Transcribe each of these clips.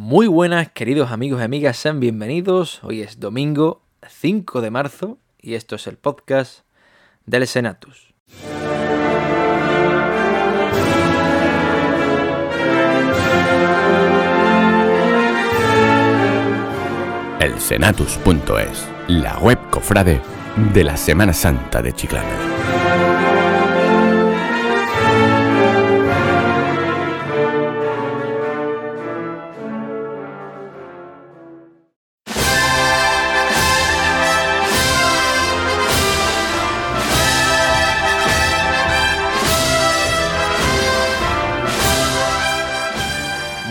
Muy buenas, queridos amigos y amigas, sean bienvenidos. Hoy es domingo 5 de marzo y esto es el podcast del Senatus. El Senatus.es, la web cofrade de la Semana Santa de Chiclana.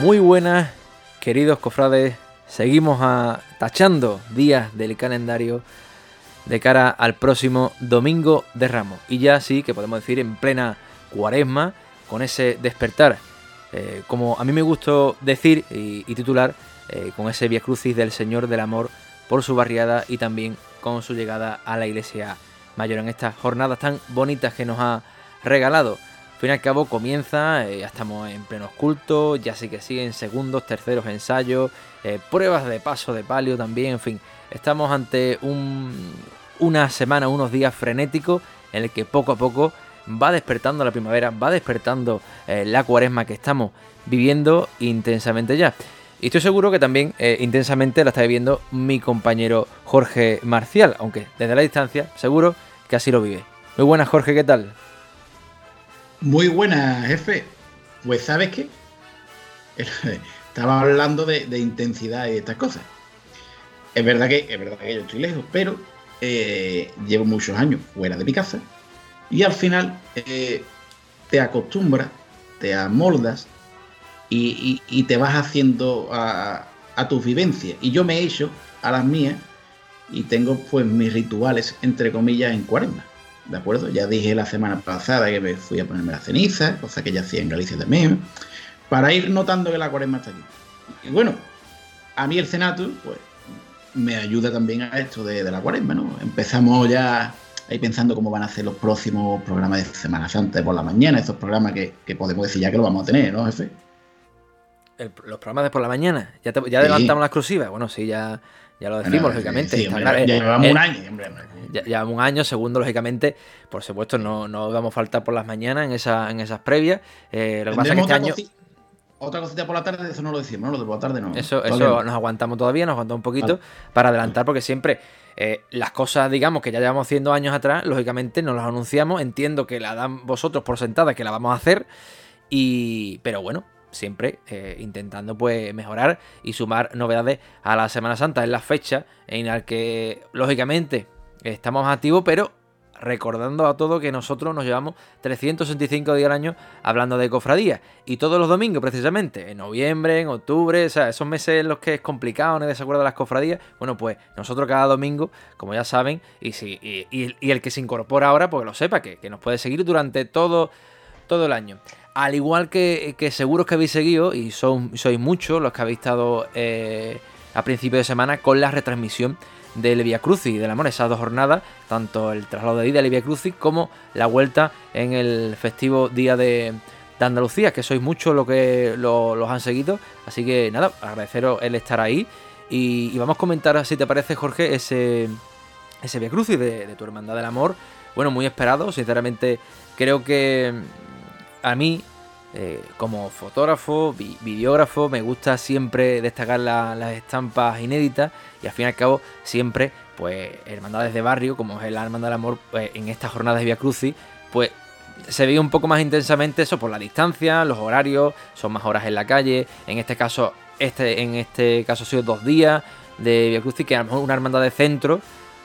Muy buenas, queridos cofrades. Seguimos tachando días del calendario de cara al próximo domingo de Ramos. Y ya sí que podemos decir en plena cuaresma, con ese despertar, eh, como a mí me gustó decir y, titular, eh, con ese Via Crucis del Señor del Amor por su barriada y también con su llegada a la iglesia mayor en estas jornadas tan bonitas que nos ha regalado. Al fin y al cabo comienza, eh, ya estamos en plenos cultos, ya sí que siguen segundos, terceros ensayos, eh, pruebas de paso de palio también, en fin, estamos ante una semana, unos días frenéticos en el que poco a poco va despertando la primavera, va despertando eh, la cuaresma que estamos viviendo intensamente ya. Y estoy seguro que también intensamente la está viviendo mi compañero Jorge Marcial, aunque desde la distancia seguro que así lo vive. Muy buenas Jorge, ¿qué tal? Muy buena, jefe. Pues sabes qué? Estaba hablando de, intensidad y estas cosas. Es verdad que, es verdad que yo estoy lejos, pero eh, llevo muchos años fuera de mi casa y al final eh, te acostumbras, te amoldas y, te vas haciendo a, tus vivencias. Y yo me he hecho a las mías y tengo pues mis rituales, entre comillas, en cuaresma. ¿De acuerdo? Ya dije la semana pasada que me fui a ponerme la ceniza, cosa que ya hacía en Galicia también, para ir notando que la cuaresma está aquí. Y bueno, a mí el Senatus, pues, me ayuda también a esto de, la cuaresma, ¿no? Empezamos ya ahí pensando cómo van a ser los próximos programas de Semana Santa por la mañana, esos programas que, podemos decir ya que lo vamos a tener, ¿no, jefe? Los programas de por la mañana, ya, ya adelantamos la exclusiva, bueno, sí, ya ya lo decimos, lógicamente. ya llevamos un año, Ya, llevamos un año, segundo, lógicamente, por supuesto, no, no vamos a faltar por las mañanas en, esa, en esas previas. Eh, lo que pasa es que este año. Otra cosita por la tarde, eso no lo decimos, ¿no? Lo de por la tarde no. Eso, eso nos aguantamos todavía, nos aguantamos un poquito para adelantar, porque siempre eh, las cosas, digamos, que ya llevamos haciendo años atrás, lógicamente no las anunciamos. Entiendo que la dan vosotros por sentada, que la vamos a hacer. Y. Pero bueno, siempre eh, intentando pues mejorar y sumar novedades a la Semana Santa. Es la fecha en la que lógicamente estamos activos, pero recordando a todo que nosotros nos llevamos 365 días al año hablando de cofradías y todos los domingos precisamente, en noviembre, en octubre, o sea, esos meses en los que es complicado, no desacuerdo de las cofradías, bueno, pues nosotros cada domingo, como ya saben, y, si, y, el que se incorpora ahora, pues lo sepa, que, que nos puede seguir durante todo, todo el año. Al igual que, seguros que habéis seguido, y sois muchos los que habéis estado eh, a principio de semana con la retransmisión del Via Crucis del Amor, esas dos jornadas, tanto el traslado de ida del Via Crucis como la vuelta en el festivo día de, Andalucía, que sois muchos los que los han seguido. Así que nada, agradeceros el estar ahí. Y, vamos a comentar, si te parece, Jorge, ese, ese Via Crucis de, de tu Hermandad del Amor. Bueno, muy esperado, sinceramente creo que a mí, eh, como fotógrafo, videógrafo, me gusta siempre destacar las estampas inéditas y al fin y al cabo siempre, pues, hermandades de barrio, como es la Hermandad del Amor, pues, en estas jornadas de Via Crucis, pues se ve un poco más intensamente eso por la distancia, los horarios, son más horas en la calle, en este caso, este, en este caso ha sido dos días de Via Crucis, que a lo mejor una hermandad de centro,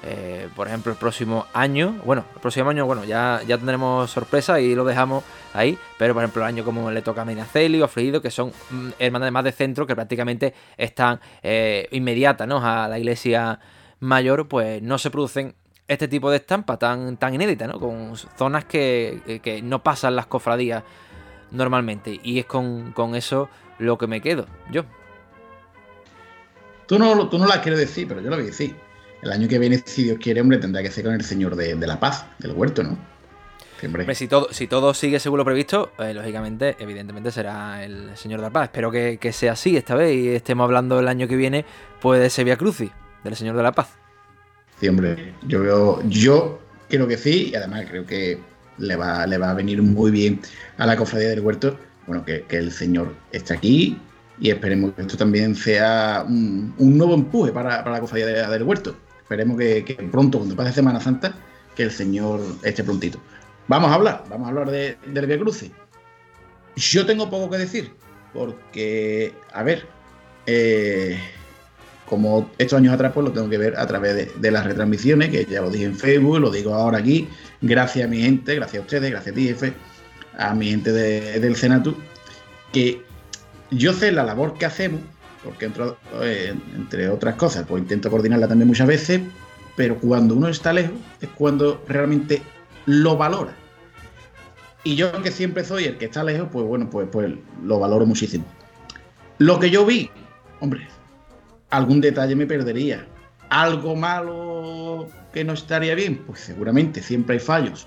eh, por ejemplo, el próximo año, bueno, el próximo año, bueno, ya, ya tendremos sorpresa y lo dejamos ahí, pero por ejemplo, el año como le toca a Minaceli o Fluido, que son mm, hermanas más de centro que prácticamente están eh, inmediatas a la iglesia mayor, pues no se producen este tipo de estampa tan, tan inédita, ¿no? Con zonas que, que no pasan las cofradías normalmente. Y es con, eso lo que me quedo, yo. Tú no, tú no la quieres decir, pero yo lo voy a decir. El año que viene, si Dios quiere, hombre, tendrá que ser con el Señor de, la Paz, del huerto, ¿no? si, todo, si todo sigue según lo previsto, eh, lógicamente, evidentemente será el Señor de la Paz. Espero que, sea así esta vez y estemos hablando el año que viene pues de ese Via Crucis, del Señor de la Paz. Sí, hombre, yo veo, yo creo que sí, y además creo que le va, le va a venir muy bien a la cofradía del huerto, bueno, que, el Señor esté aquí y esperemos que esto también sea un, nuevo empuje para, la cofradía del huerto. Esperemos que, pronto, cuando pase Semana Santa, que el Señor esté prontito. Vamos a hablar, vamos a hablar de, del Via Crucis. Yo tengo poco que decir, porque, a ver, eh, como estos años atrás, pues lo tengo que ver a través de, las retransmisiones, que ya lo dije en Facebook, lo digo ahora aquí, gracias a mi gente, gracias a ustedes, gracias a ti, jefe, a mi gente del Senatu, que yo sé la labor que hacemos, porque eh, entre otras cosas, pues intento coordinarla también muchas veces, pero cuando uno está lejos es cuando realmente lo valora. Y yo, que siempre soy el que está lejos, pues bueno, pues, pues lo valoro muchísimo. Lo que yo vi, hombre, algún detalle me perdería. Algo malo que no estaría bien, pues seguramente siempre hay fallos.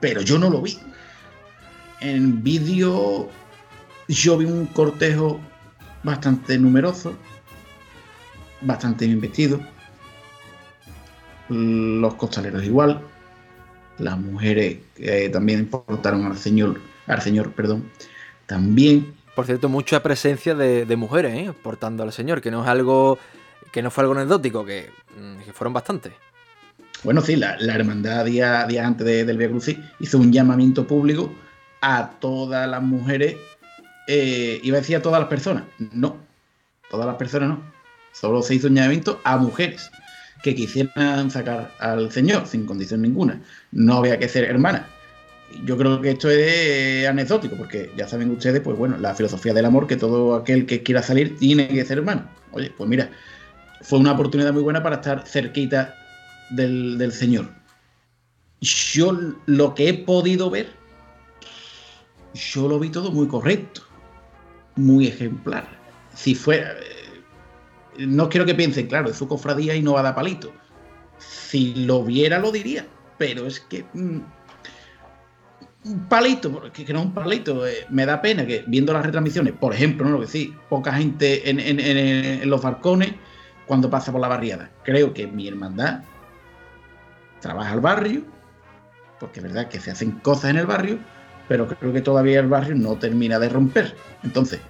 Pero yo no lo vi. En vídeo yo vi un cortejo bastante numeroso, bastante bien vestido. Los costaleros igual. Las mujeres que también portaron al señor, al señor, perdón, también. Por cierto, mucha presencia de, mujeres, ¿eh? portando al señor, que no es algo, que no fue algo anecdótico, que, mm, fueron bastantes. Bueno, sí, la, hermandad día, antes del Via Crucis hizo un llamamiento público a todas las mujeres eh, iba a decir a todas las personas. No, todas las personas no. Solo se hizo un llamamiento a mujeres que quisieran sacar al Señor sin condición ninguna. No había que ser hermana. Yo creo que esto es anecdótico, porque ya saben ustedes, pues bueno, la filosofía del amor, que todo aquel que quiera salir tiene que ser hermano. Oye, pues mira, fue una oportunidad muy buena para estar cerquita del, del Señor. Yo lo que he podido ver, yo lo vi todo muy correcto muy ejemplar. Si fuera. Eh, no quiero que piensen, claro, es su cofradía y no va a dar palito. Si lo viera, lo diría. Pero es que. Mm, un palito, porque que no un palito. Eh, me da pena que viendo las retransmisiones, por ejemplo, no lo que sí, poca gente en, en, los balcones cuando pasa por la barriada. Creo que mi hermandad trabaja al barrio, porque es verdad que se hacen cosas en el barrio, pero creo que todavía el barrio no termina de romper. Entonces,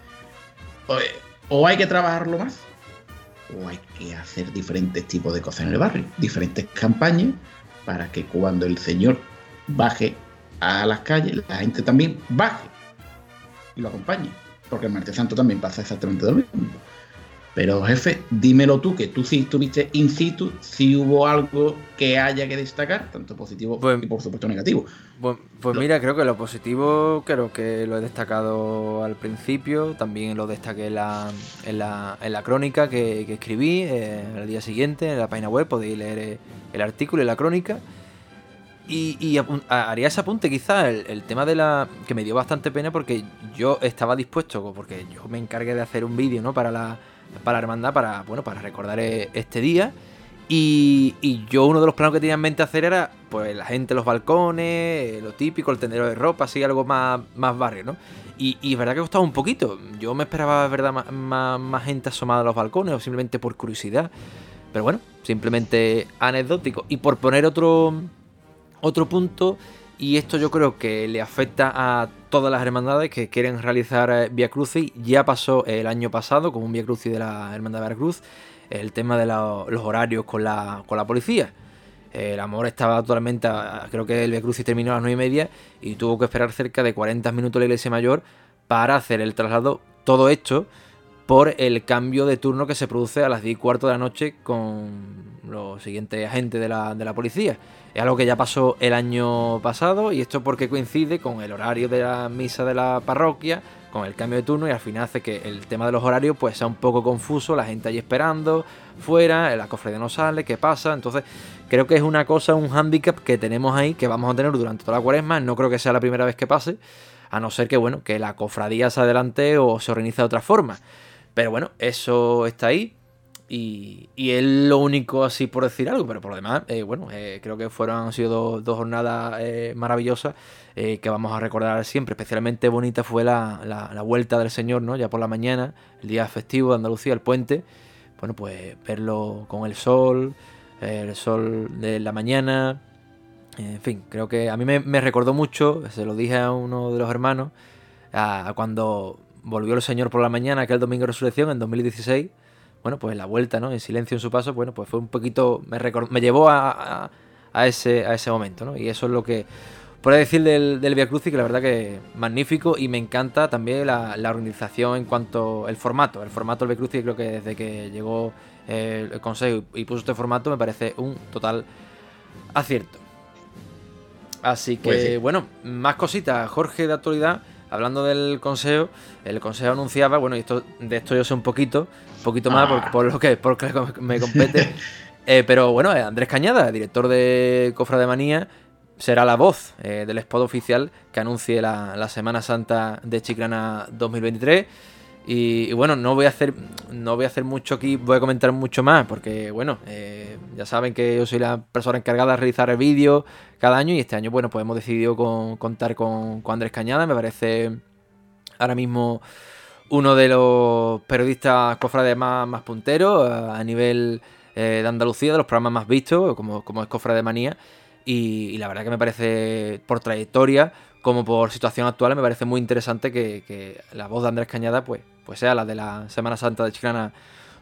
o hay que trabajarlo más, o hay que hacer diferentes tipos de cosas en el barrio, diferentes campañas, para que cuando el señor baje a las calles, la gente también baje y lo acompañe. Porque el martes santo también pasa exactamente lo mismo. Pero jefe, dímelo tú, que tú sí estuviste in situ, si hubo algo que haya que destacar, tanto positivo pues, y por supuesto negativo. Pues, pues mira, creo que lo positivo creo que lo he destacado al principio, también lo destaqué en la, en la, crónica que, escribí eh, el día siguiente en la página web, podéis leer eh, el artículo y la crónica. Y, haría ese apunte quizás, el, el, tema de la... que me dio bastante pena porque yo estaba dispuesto, porque yo me encargué de hacer un vídeo, ¿no? Para la para la hermandad, para, bueno, para recordar e, este día. Y, yo uno de los planos que tenía en mente hacer era, pues, la gente en los balcones, eh, lo típico, el tendero de ropa, así, algo más, más barrio, ¿no? Y, y verdad que costaba un poquito. Yo me esperaba, verdad, más, más, gente asomada a los balcones o simplemente por curiosidad. Pero bueno, simplemente anecdótico. Y por poner otro, otro punto, y esto yo creo que le afecta a todas las hermandades que quieren realizar eh, Via Crucis. Ya pasó el año pasado con un Via Crucis de la Hermandad de Veracruz, el tema de los horarios con la, con la policía. El amor estaba totalmente. Creo que el Via Crucis terminó a las 9 y media y tuvo que esperar cerca de 40 minutos la iglesia mayor para hacer el traslado. Todo esto por el cambio de turno que se produce a las 10 y cuarto de la noche con los siguientes agentes de la, de la policía. Es algo que ya pasó el año pasado y esto porque coincide con el horario de la misa de la parroquia, con el cambio de turno y al final hace que el tema de los horarios pues sea un poco confuso, la gente allí esperando, fuera, la cofradía no sale, ¿qué pasa? Entonces creo que es una cosa, un hándicap que tenemos ahí, que vamos a tener durante toda la cuaresma, no creo que sea la primera vez que pase, a no ser que bueno, que la cofradía se adelante o se organice de otra forma. Pero bueno, eso está ahí. y, y, es lo único así por decir algo, pero por lo demás, eh, bueno, eh, creo que fueron, han sido dos, jornadas eh, maravillosas que vamos a recordar siempre. Especialmente bonita fue la, la, vuelta del Señor, ¿no? Ya por la mañana, el día festivo de Andalucía, el puente. Bueno, pues verlo con el sol, el sol de la mañana. En fin, creo que a mí me, me recordó mucho, se lo dije a uno de los hermanos, a, cuando volvió el Señor por la mañana, aquel domingo de resurrección en 2016 bueno, pues la vuelta, ¿no? En silencio en su paso, bueno, pues fue un poquito, me, me llevó a, a, ese, a ese momento, ¿no? Y eso es lo que puedo decir del, del Via Crucis, que la verdad que magnífico y me encanta también la, organización en cuanto al formato. El formato del Via Crucis creo que desde que llegó el consejo y puso este formato me parece un total acierto. Así que, pues bueno, más cositas. Jorge de actualidad, hablando del consejo, el consejo anunciaba, bueno, y esto, de esto yo sé un poquito, un poquito más por, ah. lo que, me compete. Eh, pero bueno, eh, Andrés Cañada, director de Cofra de Manía, será la voz eh, del spot oficial que anuncie la, Semana Santa de Chiclana 2023. Y, bueno, no voy a hacer no voy a hacer mucho aquí, voy a comentar mucho más, porque bueno, ya saben que yo soy la persona encargada de realizar el vídeo cada año y este año, bueno, pues hemos decidido contar con, con Andrés Cañada, me parece ahora mismo uno de los periodistas cofrades más, más punteros eh, a nivel eh, de Andalucía, de los programas más vistos, como, como es Cofra de Manía. Y, la verdad que me parece, por trayectoria, como por situación actual, me parece muy interesante que, la voz de Andrés Cañada pues, pues sea la de la Semana Santa de Chiclana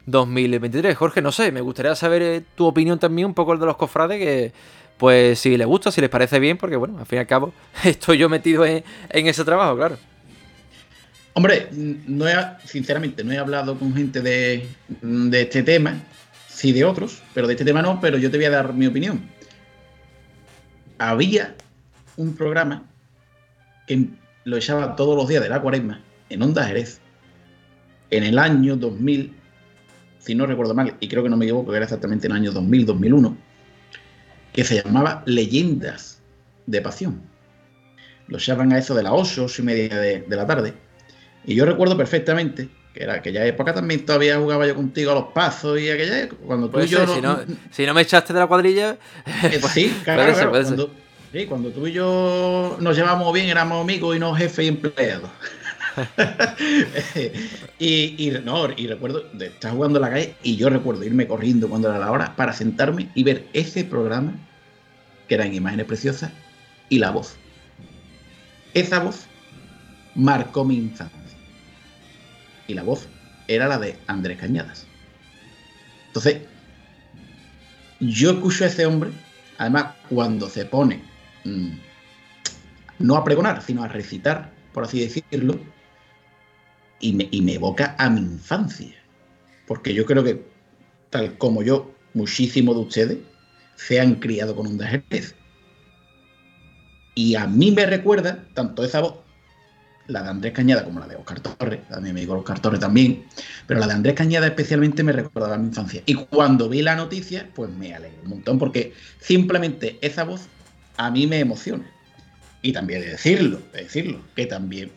2023. Jorge, no sé, me gustaría saber eh, tu opinión también un poco el de los cofrades, que pues si les gusta, si les parece bien, porque bueno, al fin y al cabo estoy yo metido en ese trabajo, claro. Hombre, no he, sinceramente no he hablado con gente de, este tema, sí de otros, pero de este tema no, pero yo te voy a dar mi opinión. Había un programa que lo echaba todos los días de la cuaresma en Onda Jerez en el año 2000, si no recuerdo mal, y creo que no me equivoco, que era exactamente en el año 2000-2001, que se llamaba Leyendas de Pasión. Lo echaban a eso de las 8, y media de la tarde y yo recuerdo perfectamente que era aquella época también todavía jugaba yo contigo a los pasos y aquella cuando tú y yo si, no, si no me echaste de la cuadrilla eh, pues, sí claro, cuando, cuando tú y yo nos llevamos bien éramos amigos y no jefes y empleados y, recuerdo estar jugando en la calle y yo recuerdo irme corriendo cuando era la hora para sentarme y ver ese programa que era en imágenes preciosas y la voz. Esa voz marcó mi infancia. Y la voz era la de Andrés Cañadas. Entonces, yo escucho a ese hombre, además cuando se pone no a pregonar, sino a recitar, por así decirlo, y me, evoca a mi infancia. Porque yo creo que, tal como yo, muchísimos de ustedes se han criado con un Jerez. Y a mí me recuerda tanto esa voz la de Andrés Cañada como la de Oscar Torres, también me digo Oscar Torres también, pero la de Andrés Cañada especialmente me recordaba a mi infancia. Y cuando vi la noticia, pues me alegré un montón, porque simplemente esa voz a mí me emociona. Y también de decirlo, de decirlo, que también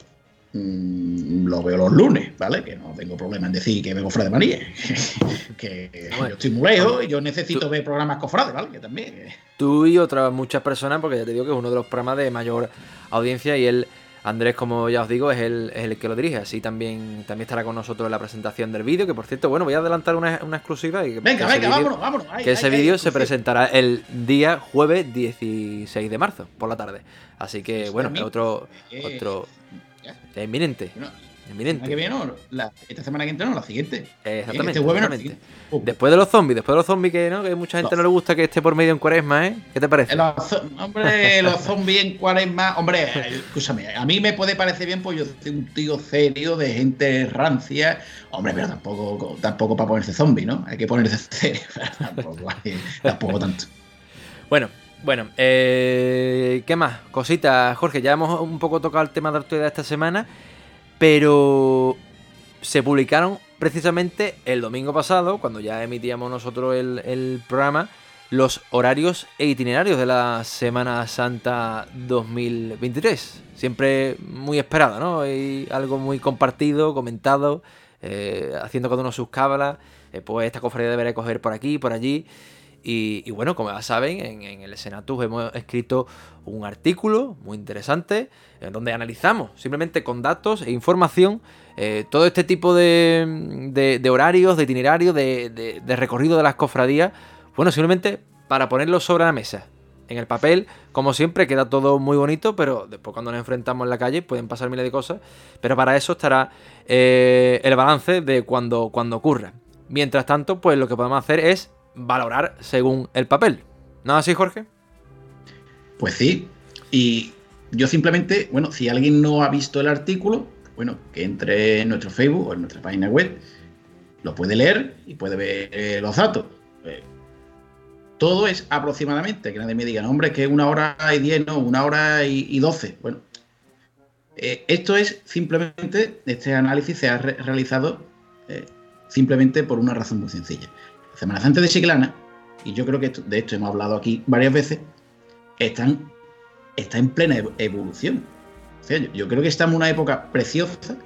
mm, lo veo los lunes, ¿vale? Que no tengo problema en decir que veo Cofrade de María, que yo estoy muy lejos y yo necesito ver programas Cofrades, ¿vale? Que también... Tú y otras muchas personas, porque ya te digo que es uno de los programas de mayor audiencia y él... Andrés, como ya os digo, es el, que lo dirige, así también, también estará con nosotros en la presentación del vídeo, que por cierto, bueno, voy a adelantar una, exclusiva. Y venga, venga, vámonos, vámonos. que ese vídeo se presentará el día jueves 16 de marzo, por la tarde. Así que, bueno, otro, otro inminente. Eminente. Que viene, la, esta semana que entra, no, la siguiente. exactamente. Este después de los zombies, después de los zombies, que no, que mucha gente no le gusta que esté por medio en cuaresma, ¿eh? ¿Qué te parece? Los, hombre, los zombies en cuaresma, hombre, escúchame, a mí me puede parecer bien, pues yo soy un tío serio, de gente rancia, hombre, pero tampoco, tampoco para ponerse zombie, ¿no? Hay que ponerse serio, tampoco, tampoco tanto. Bueno, bueno, eh, ¿qué más? Cositas, Jorge, ya hemos un poco tocado el tema de actualidad esta semana. Pero se publicaron precisamente el domingo pasado, cuando ya emitíamos nosotros el, programa, los horarios e itinerarios de la Semana Santa 2023. Siempre muy esperado, ¿no? Y algo muy compartido, comentado eh, haciendo cada uno sus cábalas, eh, pues esta cofradía debería coger por aquí, por allí. Y, bueno, como ya saben, en, el Senatus hemos escrito un artículo muy interesante en donde analizamos simplemente con datos e información eh, todo este tipo de, horarios, de itinerarios, de, recorrido de las cofradías. Bueno, simplemente para ponerlo sobre la mesa. En el papel, como siempre, queda todo muy bonito, pero después cuando nos enfrentamos en la calle pueden pasar miles de cosas. Pero para eso estará eh, el balance de cuando, cuando ocurra. Mientras tanto, pues lo que podemos hacer es valorar según el papel. ¿No así, Jorge? Pues sí. Y yo simplemente, bueno, si alguien no ha visto el artículo, bueno, que entre en nuestro Facebook o en nuestra página web, lo puede leer y puede ver eh, los datos. Eh, todo es aproximadamente, que nadie me diga, no, hombre, que una hora y diez, no, una hora y, doce. Bueno, eh, esto es simplemente, este análisis se ha realizado simplemente por una razón muy sencilla. Semana Santa de Chiclana, y yo creo que de esto hemos hablado aquí varias veces, están, está en plena evolución. yo, creo que estamos en una época preciosa,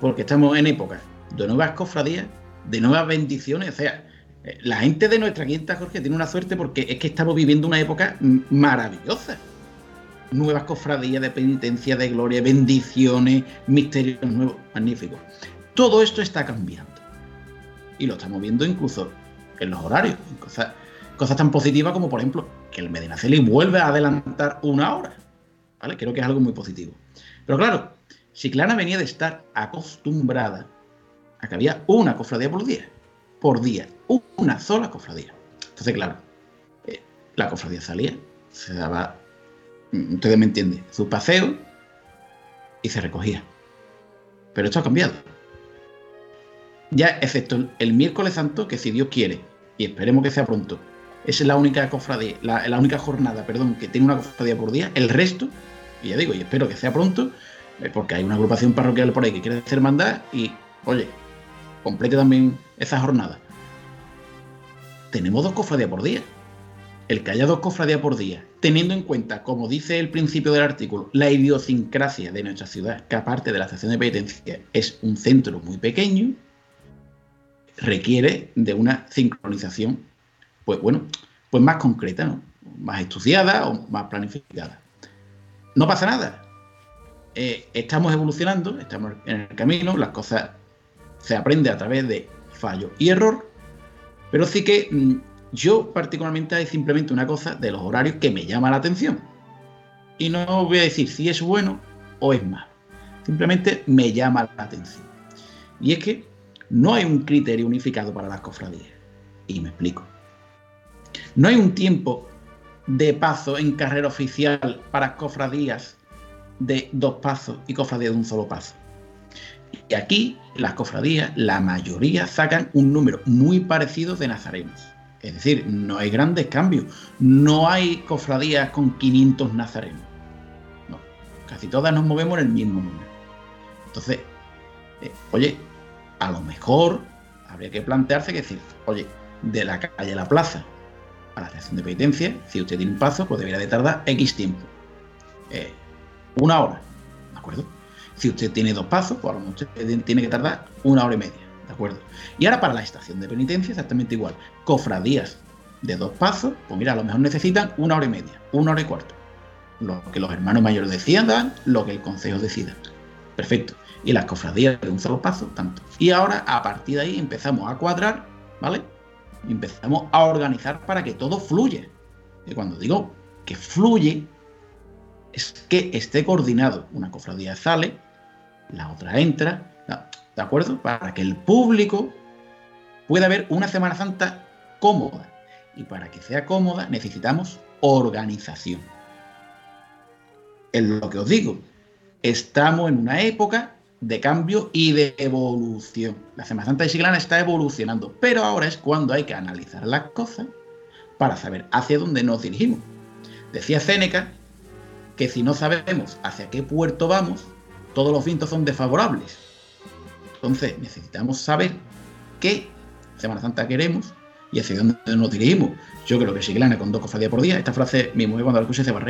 porque estamos en época de nuevas cofradías, de nuevas bendiciones. O sea, eh, la gente de nuestra quinta, Jorge, tiene una suerte porque es que estamos viviendo una época maravillosa. Nuevas cofradías de penitencia, de gloria, bendiciones, misterios nuevos, magníficos. Todo esto está cambiando. Y lo estamos viendo incluso en los horarios. Cosas, cosas tan positivas como, por ejemplo, que el Medinaceli vuelve a adelantar una hora. ¿Vale? Creo que es algo muy positivo. Pero claro, Chiclana venía de estar acostumbrada a que había una cofradía por día. Por día. Una sola cofradía. Entonces, claro, eh, la cofradía salía, se daba, mm, ustedes me entienden, su paseo y se recogía. Pero esto ha cambiado ya excepto el miércoles santo, que si Dios quiere, y esperemos que sea pronto, es la única cofradía, la, única jornada, perdón, que tiene una cofradía por día, el resto, y ya digo, y espero que sea pronto, eh, porque hay una agrupación parroquial por ahí que quiere hacer mandar y, oye, complete también esa jornada. Tenemos dos cofradías por día. El que haya dos cofradías por día, teniendo en cuenta, como dice el principio del artículo, la idiosincrasia de nuestra ciudad, que aparte de la estación de penitencia es un centro muy pequeño, requiere de una sincronización, pues bueno, pues más concreta, más estudiada o más planificada. No pasa nada. Eh, estamos evolucionando, estamos en el camino, las cosas se aprende a través de fallo y error, pero sí que mm, yo particularmente hay simplemente una cosa de los horarios que me llama la atención. Y no voy a decir si es bueno o es malo. Simplemente me llama la atención. Y es que no hay un criterio unificado para las cofradías. Y me explico. No hay un tiempo de paso en carrera oficial para cofradías de dos pasos y cofradías de un solo paso. Y aquí las cofradías, la mayoría sacan un número muy parecido de nazarenos. Es decir, no hay grandes cambios. No hay cofradías con 500 nazarenos. No, casi todas nos movemos en el mismo número. Entonces, eh, oye, a lo mejor habría que plantearse que decir, oye, de la calle a la plaza a la estación de penitencia, si usted tiene un paso, pues debería de tardar X tiempo. Eh, una hora, ¿de acuerdo? Si usted tiene dos pasos, pues a lo mejor usted tiene que tardar una hora y media, ¿de acuerdo? Y ahora para la estación de penitencia, exactamente igual. Cofradías de dos pasos, pues mira, a lo mejor necesitan una hora y media, una hora y cuarto. Lo que los hermanos mayores decidan, lo que el consejo decida. Perfecto y las cofradías de un solo paso, tanto. Y ahora, a partir de ahí, empezamos a cuadrar, ¿vale? Empezamos a organizar para que todo fluya. Y cuando digo que fluye, es que esté coordinado. Una cofradía sale, la otra entra, ¿de acuerdo? Para que el público pueda ver una Semana Santa cómoda. Y para que sea cómoda necesitamos organización. Es lo que os digo. Estamos en una época de cambio y de evolución. La Semana Santa de Chiclana está evolucionando, pero ahora es cuando hay que analizar las cosas para saber hacia dónde nos dirigimos. Decía Séneca que si no sabemos hacia qué puerto vamos, todos los vientos son desfavorables. Entonces necesitamos saber qué Semana Santa queremos y hacia dónde nos dirigimos. Yo creo que Chiclana con dos cofradías por día, esta frase mi mujer cuando la escuché se va.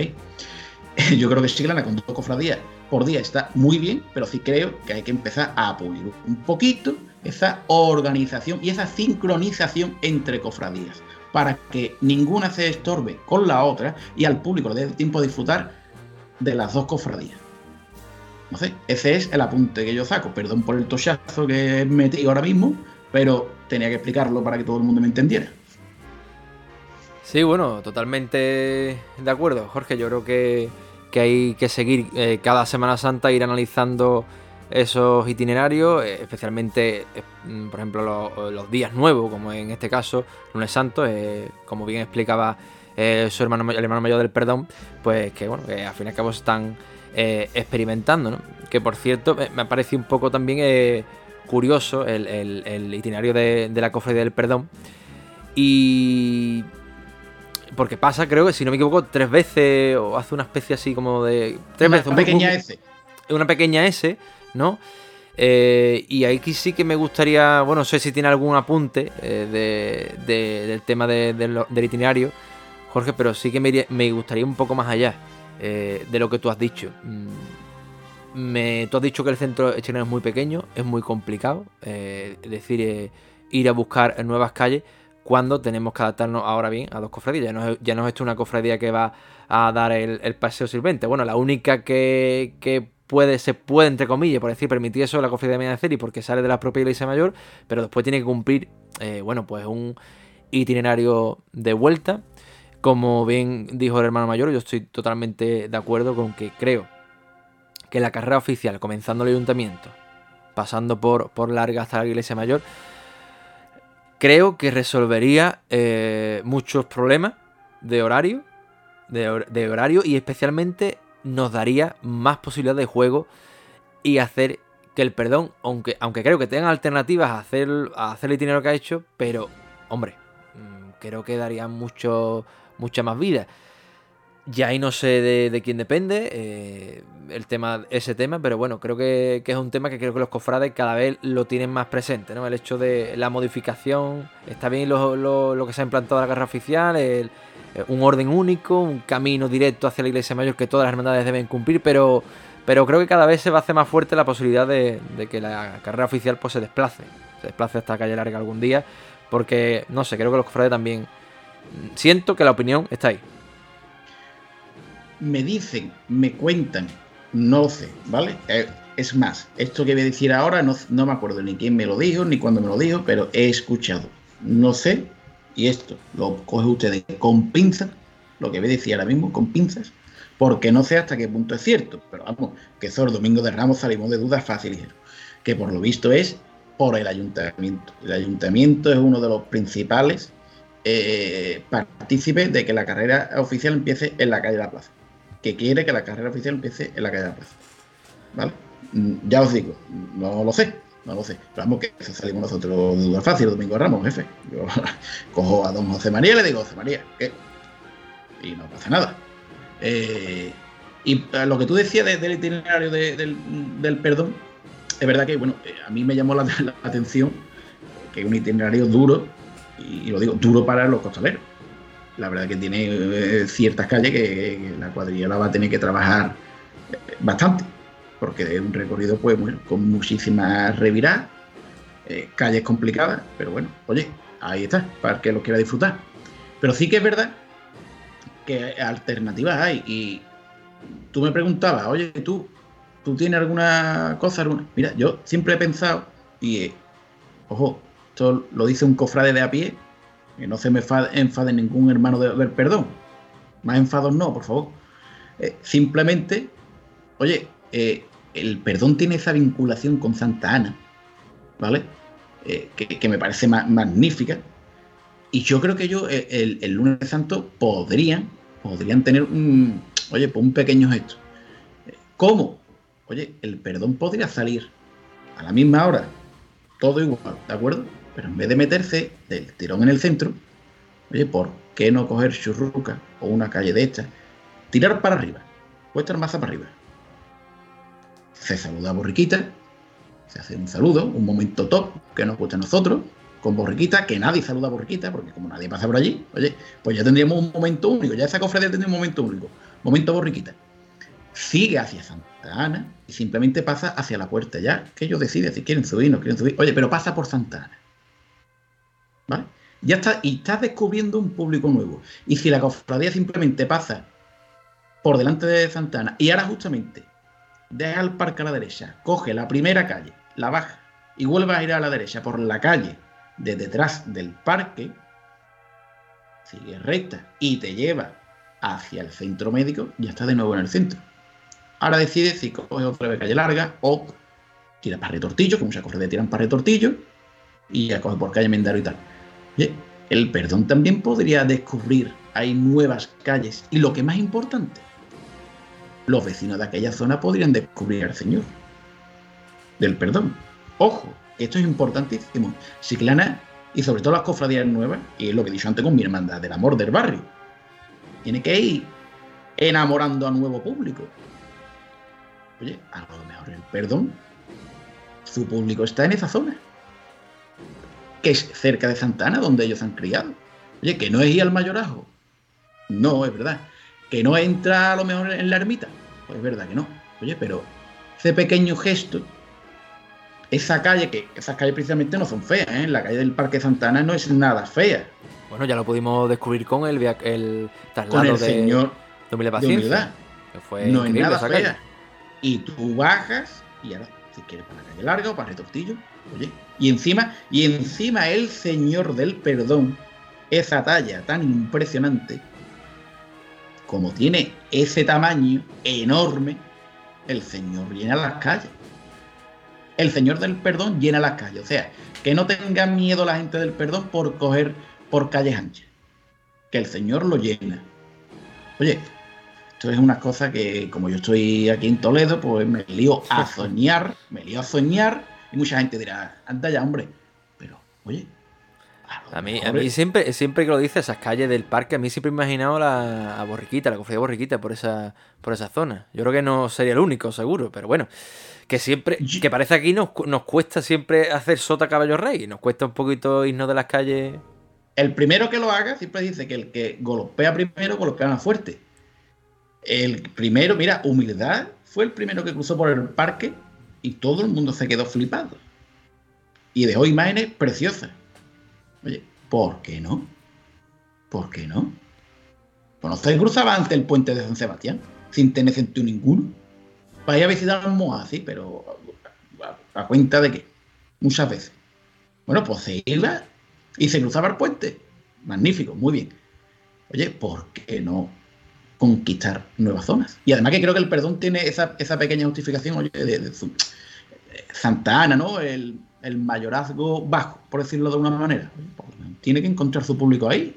Yo creo que Chiclana con dos cofradías por día está muy bien, pero sí creo que hay que empezar a apoyar un poquito esa organización y esa sincronización entre cofradías, para que ninguna se estorbe con la otra y al público le dé tiempo a disfrutar de las dos cofradías. No sé, ese es el apunte que yo saco. Perdón por el tochazo que he metido ahora mismo, pero tenía que explicarlo para que todo el mundo me entendiera. Sí, bueno, totalmente de acuerdo, Jorge. Yo creo que, hay que seguir eh, cada Semana Santa, ir analizando esos itinerarios, eh, especialmente, eh, mm, por ejemplo, los, días nuevos, como en este caso, lunes santo, como bien explicaba su hermano, el hermano mayor del perdón, pues que bueno, que al fin y al cabo están experimentando. Que por cierto, me parece un poco también curioso el, itinerario de, de la cofradía del perdón. Y porque pasa, creo que si no me equivoco, tres veces o hace una especie así como de. Tres una, veces. Una pequeña S. Una pequeña S, ¿no? Eh, y aquí sí que me gustaría, bueno, no sé si tiene algún apunte eh, del tema del itinerario, Jorge, pero sí que me, gustaría un poco más allá eh, de lo que tú has dicho. Mm, me, tú has dicho que el centro chileno es muy pequeño, es muy complicado, es decir, ir a buscar nuevas calles cuando tenemos que adaptarnos ahora bien a dos cofradías. Ya no, es, ya no es una cofradía que va a dar el, paseo silvente. Bueno, la única que, puede, se puede, entre comillas, por decir, permitir eso es la cofradía de Mediaceri porque sale de la propia iglesia mayor, pero después tiene que cumplir, eh, bueno, pues un itinerario de vuelta. Como bien dijo el hermano mayor, yo estoy totalmente de acuerdo con que creo que la carrera oficial, comenzando el ayuntamiento, pasando por, por larga hasta la iglesia mayor, creo que resolvería eh, muchos problemas de horario, de, horario y especialmente nos daría más posibilidades de juego y hacer que el perdón, aunque, aunque creo que tengan alternativas a hacer, a hacer el dinero que ha hecho, pero, hombre, mm, creo que daría mucho, mucha más vida. Ya ahí no sé de, quién depende eh, el tema, ese tema, pero bueno, creo que, es un tema que creo que los cofrades cada vez lo tienen más presente, ¿no? El hecho de la modificación, está bien lo, que se ha implantado la guerra oficial, eh, un orden único, un camino directo hacia la iglesia mayor que todas las hermandades deben cumplir, pero, pero creo que cada vez se va a hacer más fuerte la posibilidad de, que la carrera oficial pues se desplace, se desplace hasta calle larga algún día, porque no sé, creo que los cofrades también siento que la opinión está ahí me dicen, me cuentan, no lo sé, ¿vale? Eh, es más, esto que voy a decir ahora no, me acuerdo ni quién me lo dijo, ni cuándo me lo dijo, pero he escuchado. No sé, y esto lo coge ustedes con pinzas, lo que voy a decir ahora mismo, con pinzas, porque no sé hasta qué punto es cierto, pero vamos, que el domingo de Ramos salimos de dudas fáciles, que por lo visto es por el ayuntamiento. El ayuntamiento es uno de los principales eh, partícipes de que la carrera oficial empiece en la calle de la Plaza que quiere que la carrera oficial empiece en la calle de la plaza. ¿Vale? Mm, ya os digo, no lo sé, no lo sé. Pero vamos, que salimos nosotros de duda fácil, Domingo Ramos, jefe. Yo cojo a don José María y le digo, José María, ¿qué? Y no pasa nada. Eh, y lo que tú decías del itinerario del, perdón, es verdad que, bueno, eh, a mí me llamó la, atención que es un itinerario duro, y lo digo, duro para los costaleros la verdad que tiene eh, ciertas calles que, la cuadrilla la va a tener que trabajar eh, bastante, porque es un recorrido pues con muchísimas reviradas, eh, calles complicadas, pero bueno, oye, ahí está, para que lo quiera disfrutar. Pero sí que es verdad que alternativas hay y tú me preguntabas, oye, tú, tú tienes alguna cosa, alguna? Mira, yo siempre he pensado, y ojo, esto lo dice un cofrade de a pie, que no se me enfade ningún hermano de ver perdón. Más enfados no, por favor. Eh, simplemente, oye, eh, el perdón tiene esa vinculación con Santa Ana, ¿vale? Eh, que, me parece magnífica. Y yo creo que ellos el, lunes santo podrían, podrían tener un, oye, pues un pequeño gesto. ¿Cómo? Oye, el perdón podría salir a la misma hora, todo igual, ¿de acuerdo? Pero en vez de meterse del tirón en el centro, oye, ¿por qué no coger churruca o una calle de esta? Tirar para arriba, vuestra masa para arriba. Se saluda a Borriquita, se hace un saludo, un momento top que nos gusta a nosotros, con Borriquita, que nadie saluda a Borriquita, porque como nadie pasa por allí, oye, pues ya tendríamos un momento único, ya esa cofradía tendría un momento único, momento Borriquita. sigue hacia Santa Ana y simplemente pasa hacia la puerta ya, que ellos deciden si quieren subir, no quieren subir. Oye, pero pasa por Santa Ana. ¿Vale? Ya está, y estás descubriendo un público nuevo. Y si la cofradía simplemente pasa por delante de Santa Ana y ahora justamente deja el parque a la derecha, coge la primera calle, la baja y vuelve a ir a la derecha por la calle de detrás del parque, sigue recta y te lleva hacia el centro médico, ya está de nuevo en el centro. Ahora decide si coge otra vez calle larga o tira para retortillo, que muchas cofradías tiran para retortillo, y ya coge por calle Mendaro y tal. El perdón también podría descubrir, hay nuevas calles, y lo que más importante, los vecinos de aquella zona podrían descubrir al Señor del perdón. Ojo, esto es importantísimo. Ciclana y sobre todo las cofradías nuevas, y es lo que he dicho antes con mi hermandad, del amor del barrio. Tiene que ir enamorando a nuevo público. Oye, a lo mejor el perdón, su público está en esa zona, que es cerca de Santana, donde ellos han criado. Oye, que no es ir al mayorajo. No, es verdad. Que no entra a lo mejor en la ermita. Pues es verdad que no. Oye, pero ese pequeño gesto, esa calle, que esas calles precisamente no son feas, ¿eh? la calle del Parque Santana no es nada fea. Bueno, ya lo pudimos descubrir con el, el traslado con el de, señor de, humildad. Que fue no es nada fea. Y tú bajas y ahora, si quieres para la calle larga o para retortillo, oye, y encima, y encima el señor del perdón, esa talla tan impresionante, como tiene ese tamaño enorme, el Señor llena las calles. El Señor del perdón llena las calles. O sea, que no tengan miedo la gente del perdón por coger por calles anchas. Que el Señor lo llena. Oye, esto es una cosa que como yo estoy aquí en Toledo, pues me lío a soñar, me lío a soñar y mucha gente dirá, anda ya, hombre. Pero, oye, a mí, a mí siempre, siempre que lo dice, esas calles del parque, a mí siempre he imaginado la Borriquita, la cofradía Borriquita por esa, por esa zona. Yo creo que no sería el único, seguro, pero bueno. Que siempre, que parece aquí nos, nos cuesta siempre hacer sota caballo rey, nos cuesta un poquito irnos de las calles. El primero que lo haga siempre dice que el que golpea primero golpea más fuerte. El primero, mira, humildad, fue el primero que cruzó por el parque y todo el mundo se quedó flipado. Y dejó imágenes preciosas. Oye, ¿por qué no? ¿Por qué no? Pues no se cruzaba antes el puente de San Sebastián, sin tener sentido ninguno. Para ir a visitar a así, pero a, cuenta de qué? Muchas veces. Bueno, pues se iba y se cruzaba el puente. Magnífico, muy bien. Oye, ¿por qué no conquistar nuevas zonas? Y además que creo que el perdón tiene esa, pequeña justificación, oye, de, Santa Ana, ¿no? El, el mayorazgo bajo, por decirlo de una manera. Tiene que encontrar su público ahí.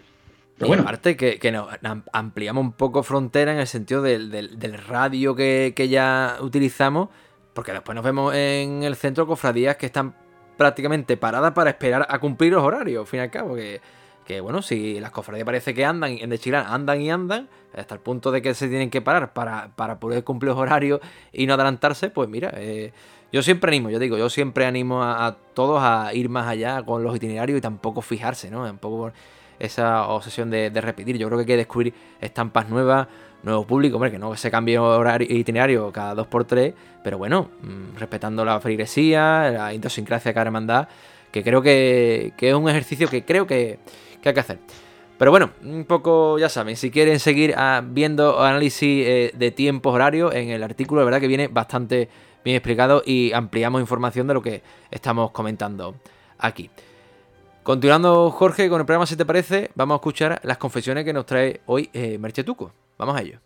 Pero bueno. aparte que, nos ampliamos un poco frontera en el sentido del, radio que, ya utilizamos, porque después nos vemos en el centro cofradías que están prácticamente paradas para esperar a cumplir los horarios, al fin y al cabo, que, que bueno, si las cofradías parece que andan, en de Chilán andan y andan, hasta el punto de que se tienen que parar para, para poder cumplir los horarios y no adelantarse, pues mira, eh, yo siempre animo, yo digo, yo siempre animo a, todos a ir más allá con los itinerarios y tampoco fijarse, ¿no? Tampoco esa obsesión de, repetir. Yo creo que hay que descubrir estampas nuevas, nuevos públicos, hombre, que no se cambie horario, itinerario cada dos por tres, pero bueno, mm, respetando la feligresía, la idiosincrasia cada hermandad, que creo que, es un ejercicio que creo que, hay que hacer. Pero bueno, un poco, ya saben, si quieren seguir ah, viendo análisis eh, de tiempos horarios, en el artículo, de verdad que viene bastante bien explicado y ampliamos información de lo que estamos comentando aquí. Continuando, Jorge, con el programa, si te parece, vamos a escuchar las confesiones que nos trae hoy eh, Merchetuco. Vamos a ello.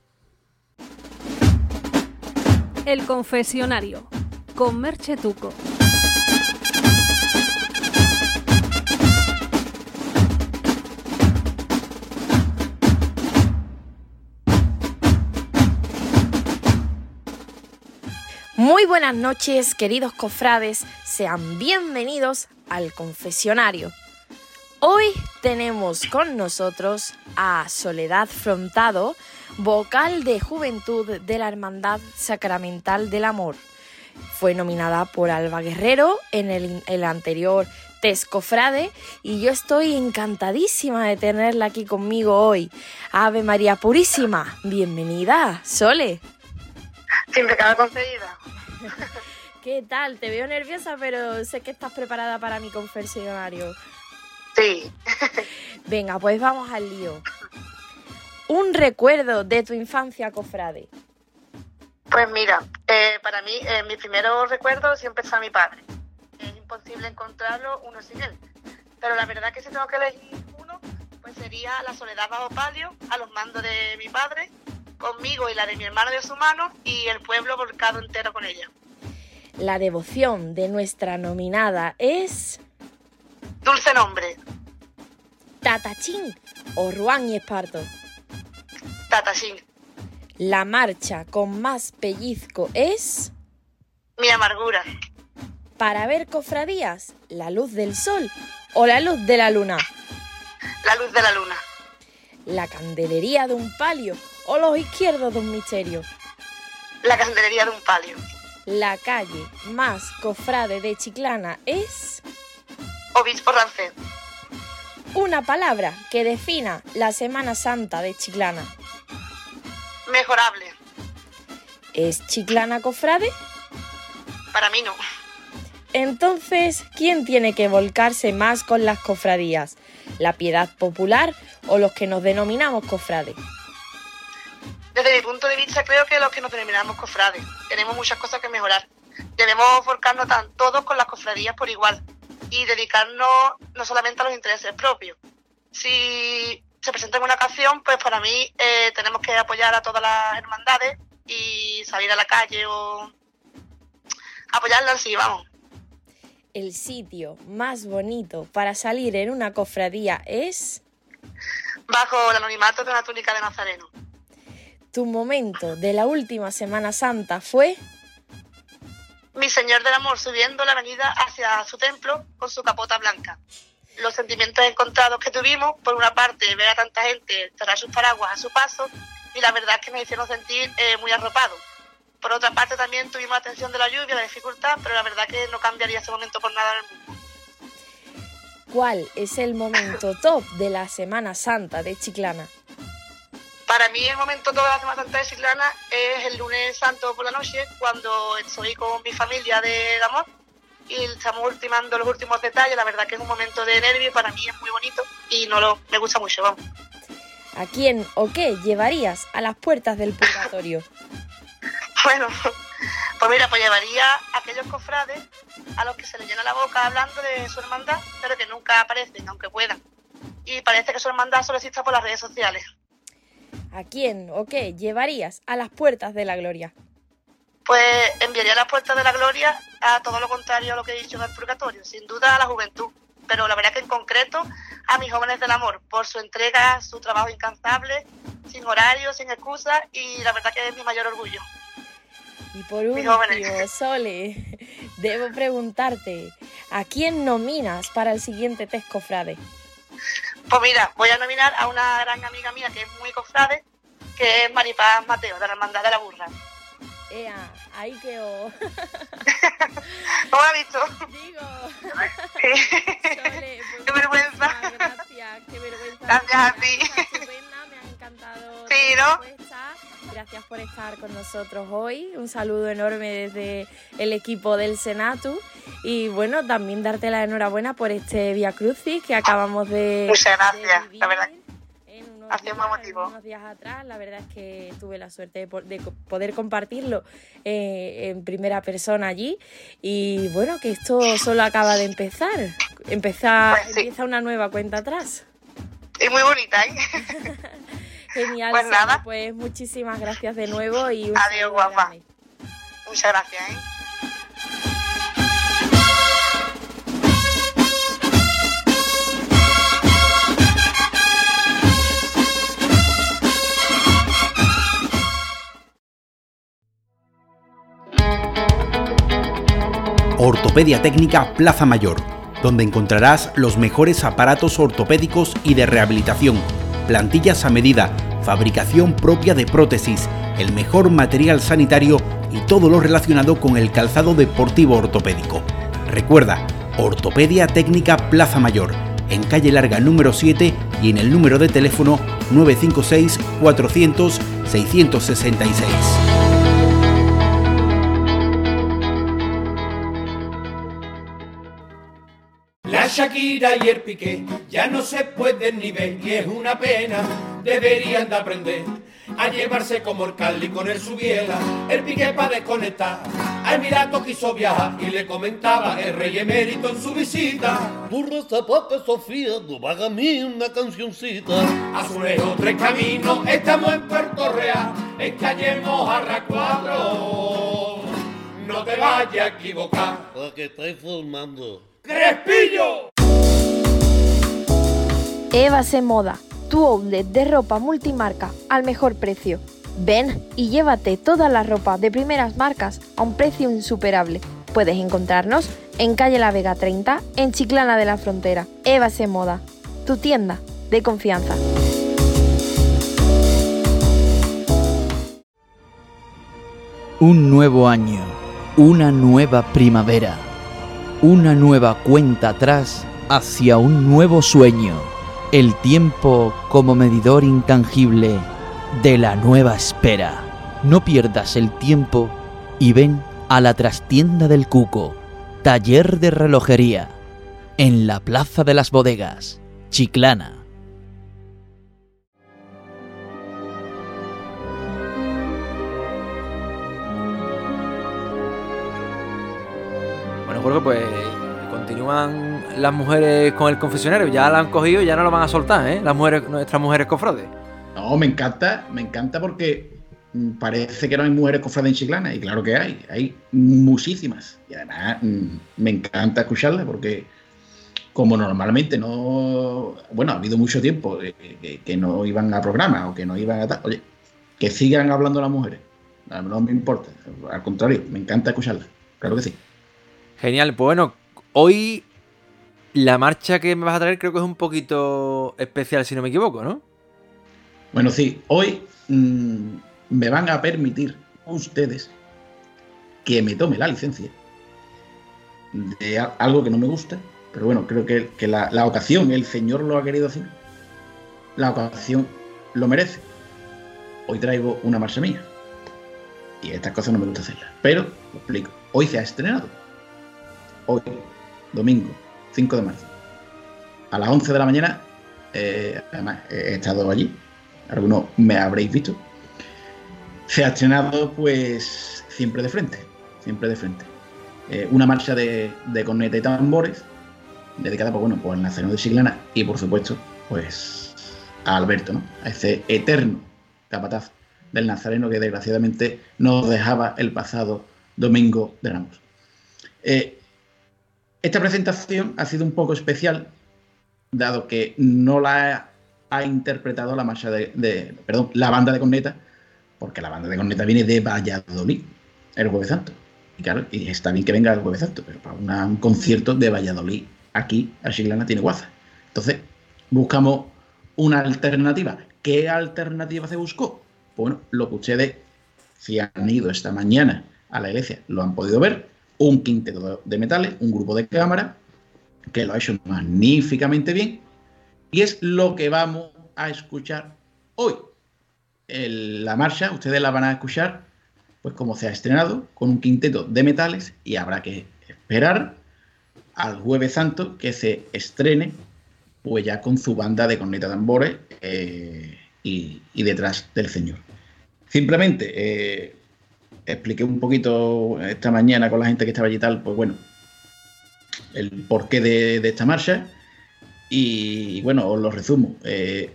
El confesionario con Merchetuco. Muy buenas noches, queridos cofrades, sean bienvenidos al confesionario. Hoy tenemos con nosotros a Soledad Frontado, vocal de juventud de la Hermandad Sacramental del Amor. Fue nominada por Alba Guerrero en el, el anterior Tescofrade y yo estoy encantadísima de tenerla aquí conmigo hoy. Ave María Purísima, bienvenida, Sole. Sin pecado concedida. ¿Qué tal? Te veo nerviosa, pero sé que estás preparada para mi confesionario. Sí. Venga, pues vamos al lío. Un recuerdo de tu infancia, cofrade. Pues mira, eh, para mí, eh, mi primeros recuerdos siempre está mi padre. Es imposible encontrarlo uno sin él. Pero la verdad que si tengo que elegir uno, pues sería la soledad bajo palio, a los mandos de mi padre, conmigo y la de mi hermano de su mano, y el pueblo volcado entero con ella. La devoción de nuestra nominada es Dulce nombre, Tatachín o Ruán y Esparto. Tatachín. La marcha con más pellizco es Mi amargura, para ver cofradías, la luz del sol o la luz de la luna, la luz de la luna, la candelería de un palio o los izquierdos de un misterio, la candelería de un palio, la calle más cofrade de Chiclana es obispo Ranced, una palabra que defina la Semana Santa de Chiclana. mejorable. ¿Es Chiclana cofrade? Para mí no. Entonces, ¿quién tiene que volcarse más con las cofradías? ¿La piedad popular o los que nos denominamos cofrades? Desde mi punto de vista, creo que los que nos denominamos cofrades tenemos muchas cosas que mejorar. Debemos volcarnos tan todos con las cofradías por igual y dedicarnos no solamente a los intereses propios. Si se presenta en una ocasión, pues para mí eh, tenemos que apoyar a todas las hermandades y salir a la calle o apoyarlas, sí, vamos. El sitio más bonito para salir en una cofradía es Bajo el anonimato de una túnica de nazareno. Tu momento de la última Semana Santa fue Mi Señor del Amor subiendo la avenida hacia su templo con su capota blanca. Los sentimientos encontrados que tuvimos, por una parte, ver a tanta gente cerrar sus paraguas a su paso, y la verdad es que nos hicieron sentir eh, muy arropados. Por otra parte, también tuvimos atención de la lluvia, la dificultad, pero la verdad que no cambiaría ese momento por nada en el mundo. ¿Cuál es el momento top de la Semana Santa de Chiclana? Para mí el momento toda la Semana Santa de Chiclana es el lunes santo por la noche, cuando estoy con mi familia del amor y estamos ultimando los últimos detalles. La verdad que es un momento de nervio para mí es muy bonito y no lo, me gusta mucho, vamos. ¿A quién o qué llevarías a las puertas del purgatorio? Bueno, pues mira, pues llevaría a aquellos cofrades a los que se les llena la boca hablando de su hermandad, pero que nunca aparecen, aunque puedan. Y parece que su hermandad solo existe por las redes sociales. ¿A quién o qué llevarías a las puertas de la gloria? Pues enviaría a las puertas de la gloria a todo lo contrario a lo que he dicho en el purgatorio, sin duda a la juventud, pero la verdad que en concreto a mis jóvenes del amor, por su entrega, su trabajo incansable, sin horario, sin excusas, y la verdad que es mi mayor orgullo. Y por último. Sole, debo preguntarte, ¿a quién nominas para el siguiente test cofrade? Pues mira, voy a nominar a una gran amiga mía que es muy cofrade, que es Maripaz Mateo, de la Hermandad de la Burra. Ea, ahí quedó. ¿Cómo la has visto? Digo, pues Qué vergüenza. Gracias, qué vergüenza. Gracias a ti. Estupenda, me ha encantado. Sí, ¿no? respuesta. Gracias por estar con nosotros hoy. Un saludo enorme desde el equipo del Senatu. Y bueno, también darte la enhorabuena por este Via Crucis que acabamos de. Muchas gracias, de la verdad. en unos Ha sido muy días- emotivo. unos días atrás, la verdad es que tuve la suerte de, de poder compartirlo eh, en primera persona allí. Y bueno, que esto solo acaba de empezar. Empezar, Pues sí. Empieza una nueva cuenta atrás. Y muy bonita, ¿eh? Genial, Pues nada. pues muchísimas gracias de nuevo y un Adiós, guapa. grande. Muchas gracias, ¿eh? Ortopedia Técnica Plaza Mayor, donde encontrarás los mejores aparatos ortopédicos y de rehabilitación, plantillas a medida, fabricación propia de prótesis, el mejor material sanitario y todo lo relacionado con el calzado deportivo ortopédico. Recuerda, Ortopedia Técnica Plaza Mayor, en calle larga número 7 y en el número de teléfono 956 400 666. Shakira y el Piqué ya no se pueden ni ver y es una pena, deberían de aprender a llevarse como el Cali con el Subiela, el Piqué para desconectar. A Emirato quiso viajar y le comentaba el rey emérito en su visita. Burro, zapato, Sofía, no haga a mí una cancioncita. A su lejos tres caminos, estamos en Puerto Real, en calle Mojarra 4. No te vayas a equivocar. ¿A que estáis formando? ¡Crespillo! Eva se moda, tu outlet de ropa multimarca al mejor precio. Ven y llévate toda la ropa de primeras marcas a un precio insuperable. Puedes encontrarnos en calle La Vega 30, en Chiclana de la Frontera. Eva se moda, tu tienda de confianza. Un nuevo año, una nueva primavera, una nueva cuenta atrás hacia un nuevo sueño. El tiempo como medidor intangible de la nueva espera. No pierdas el tiempo y ven a la trastienda del Cuco, taller de relojería, en la Plaza de las Bodegas, Chiclana. Jorge, pues continúan las mujeres con el confesionario. Ya la han cogido ya no lo van a soltar, ¿eh? Las mujeres, nuestras mujeres cofrades. No, me encanta, me encanta porque mm, parece que no hay mujeres cofrades en Chiclana, y claro que hay, hay muchísimas. Y además mm, me encanta escucharlas porque como normalmente no, bueno, ha habido mucho tiempo que, que- no iban a programas o que no iban a tal, oye, que sigan hablando las mujeres, no me importa, al contrario, me encanta escucharlas, claro que sí. Genial, pues bueno, hoy la marcha que me vas a traer creo que es un poquito especial, si no me equivoco, ¿no? Bueno, sí, hoy mm, me van a permitir ustedes que me tome la licencia de algo que no me gusta, pero bueno, creo que, que la, la ocasión, el Señor lo ha querido hacer, la ocasión lo merece. Hoy traigo una marcha mía. Y estas cosas no me gusta hacerlas. Pero, lo explico. Hoy se ha estrenado. Hoy, domingo, 5 de marzo. A las 11 de la mañana, eh, además he estado allí, algunos me habréis visto. Se ha estrenado, pues, siempre de frente, siempre de frente. Eh, una marcha de, de corneta y tambores, dedicada, pues bueno, pues al Nazareno de Siglana y, por supuesto, pues a Alberto, ¿no? A ese eterno capataz del Nazareno que desgraciadamente nos dejaba el pasado domingo de Ramos. Eh, esta presentación ha sido un poco especial, dado que no la ha, interpretado la marcha de, perdón, la banda de corneta, porque la banda de corneta viene de Valladolid, el Jueves Santo. Y claro, y está bien que venga el Jueves Santo, pero para un concierto de Valladolid, aquí a Chiclana tiene guaza. Entonces, buscamos una alternativa. ¿Qué alternativa se buscó? Bueno, lo que ustedes, si han ido esta mañana a la iglesia, lo han podido ver. Un quinteto de metales, un grupo de cámara, que lo ha hecho magníficamente bien. Y es lo que vamos a escuchar hoy. La marcha, ustedes la van a escuchar, pues como se ha estrenado, con un quinteto de metales, y habrá que esperar al Jueves Santo que se estrene, pues ya con su banda de corneta tambores eh, y, y detrás del Señor. Simplemente eh, expliqué un poquito esta mañana con la gente que estaba allí y tal, pues bueno, el porqué de, esta marcha. Y bueno, os lo resumo. Eh,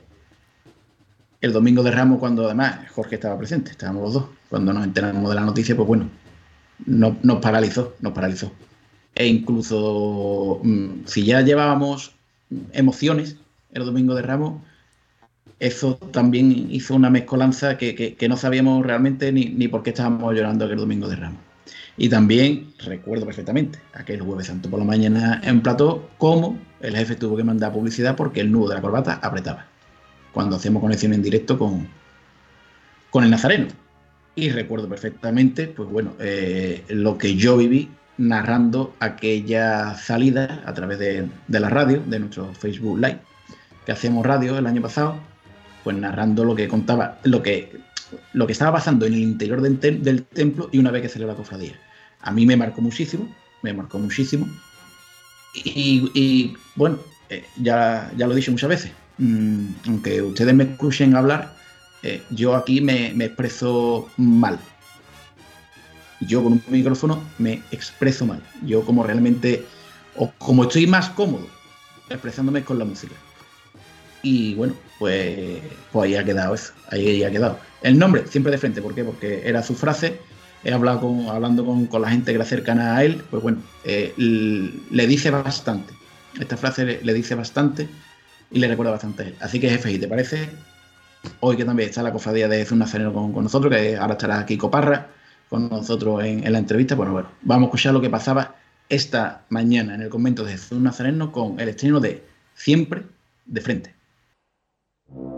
el domingo de Ramos, cuando además Jorge estaba presente, estábamos los dos, cuando nos enteramos de la noticia, pues bueno, no- nos paralizó, nos paralizó. E incluso mm, si ya llevábamos emociones el domingo de Ramos, eso también hizo una mezcolanza que, que- no sabíamos realmente ni, ni por qué estábamos llorando aquel domingo de Ramos. Y también recuerdo perfectamente aquel jueves santo por la mañana en plató, como el jefe tuvo que mandar publicidad porque el nudo de la corbata apretaba. Cuando hacíamos conexión en directo con, con el Nazareno. Y recuerdo perfectamente, pues bueno, eh, lo que yo viví narrando aquella salida a través de, de la radio, de nuestro Facebook Live, que hacíamos radio el año pasado, pues narrando lo que contaba, lo que, lo que estaba pasando en el interior del, tem- del templo y una vez que salió la cofradía. A mí me marcó muchísimo, me marcó muchísimo. Y, y, bueno, eh, ya, ya lo he dicho muchas veces. Mm, aunque ustedes me escuchen hablar, eh, yo aquí me, me expreso mal. Yo con un micrófono me expreso mal. Yo como realmente, o como estoy más cómodo expresándome con la música. Y bueno, pues, pues ahí ha quedado eso, ahí ha quedado. El nombre, siempre de frente, ¿por qué? Porque era su frase, he hablado con, hablando con, con la gente que era cercana a él, pues bueno, eh, le dice bastante. Esta frase le, dice bastante y le recuerda bastante a él. Así que jefe, ¿y te parece? Hoy que también está la cofradía de Jesús Nazareno con, con nosotros, que ahora estará Kiko Parra con nosotros en, en la entrevista, bueno, bueno, vamos a escuchar lo que pasaba esta mañana en el convento de Jesús Nazareno con el estreno de Siempre de Frente. you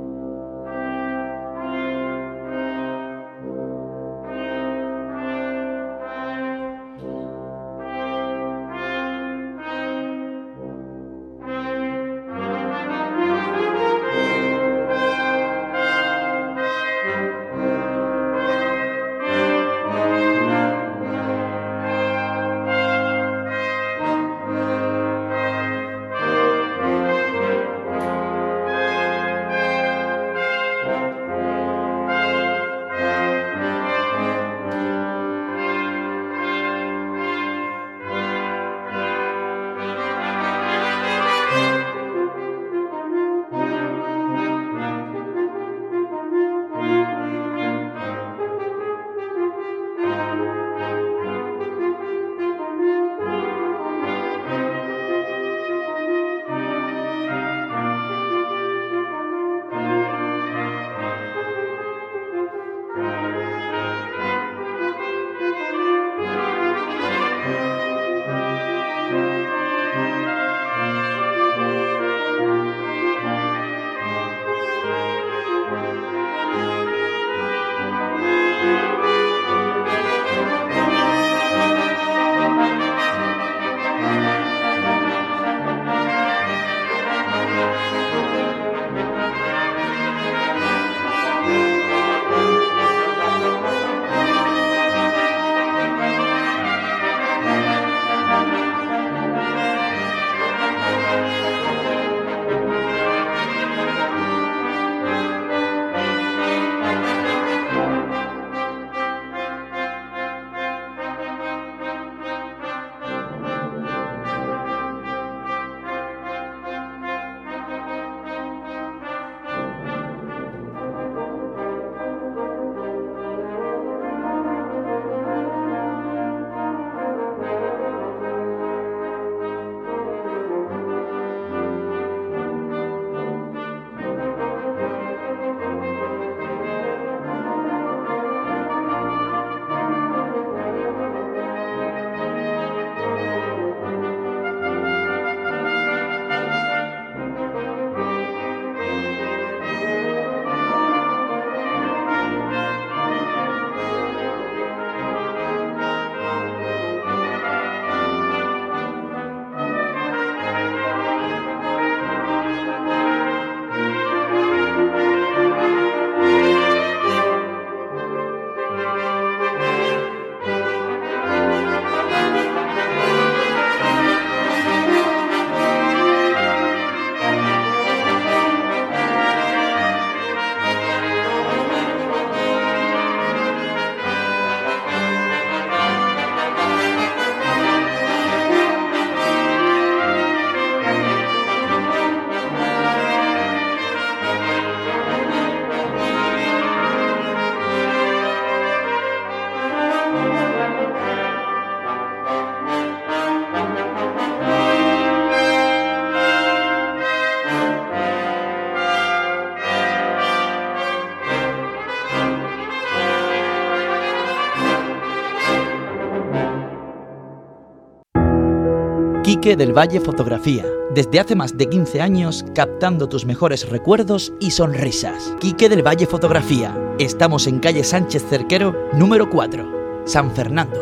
Quique del Valle Fotografía. Desde hace más de 15 años captando tus mejores recuerdos y sonrisas. Quique del Valle Fotografía. Estamos en calle Sánchez Cerquero, número 4, San Fernando.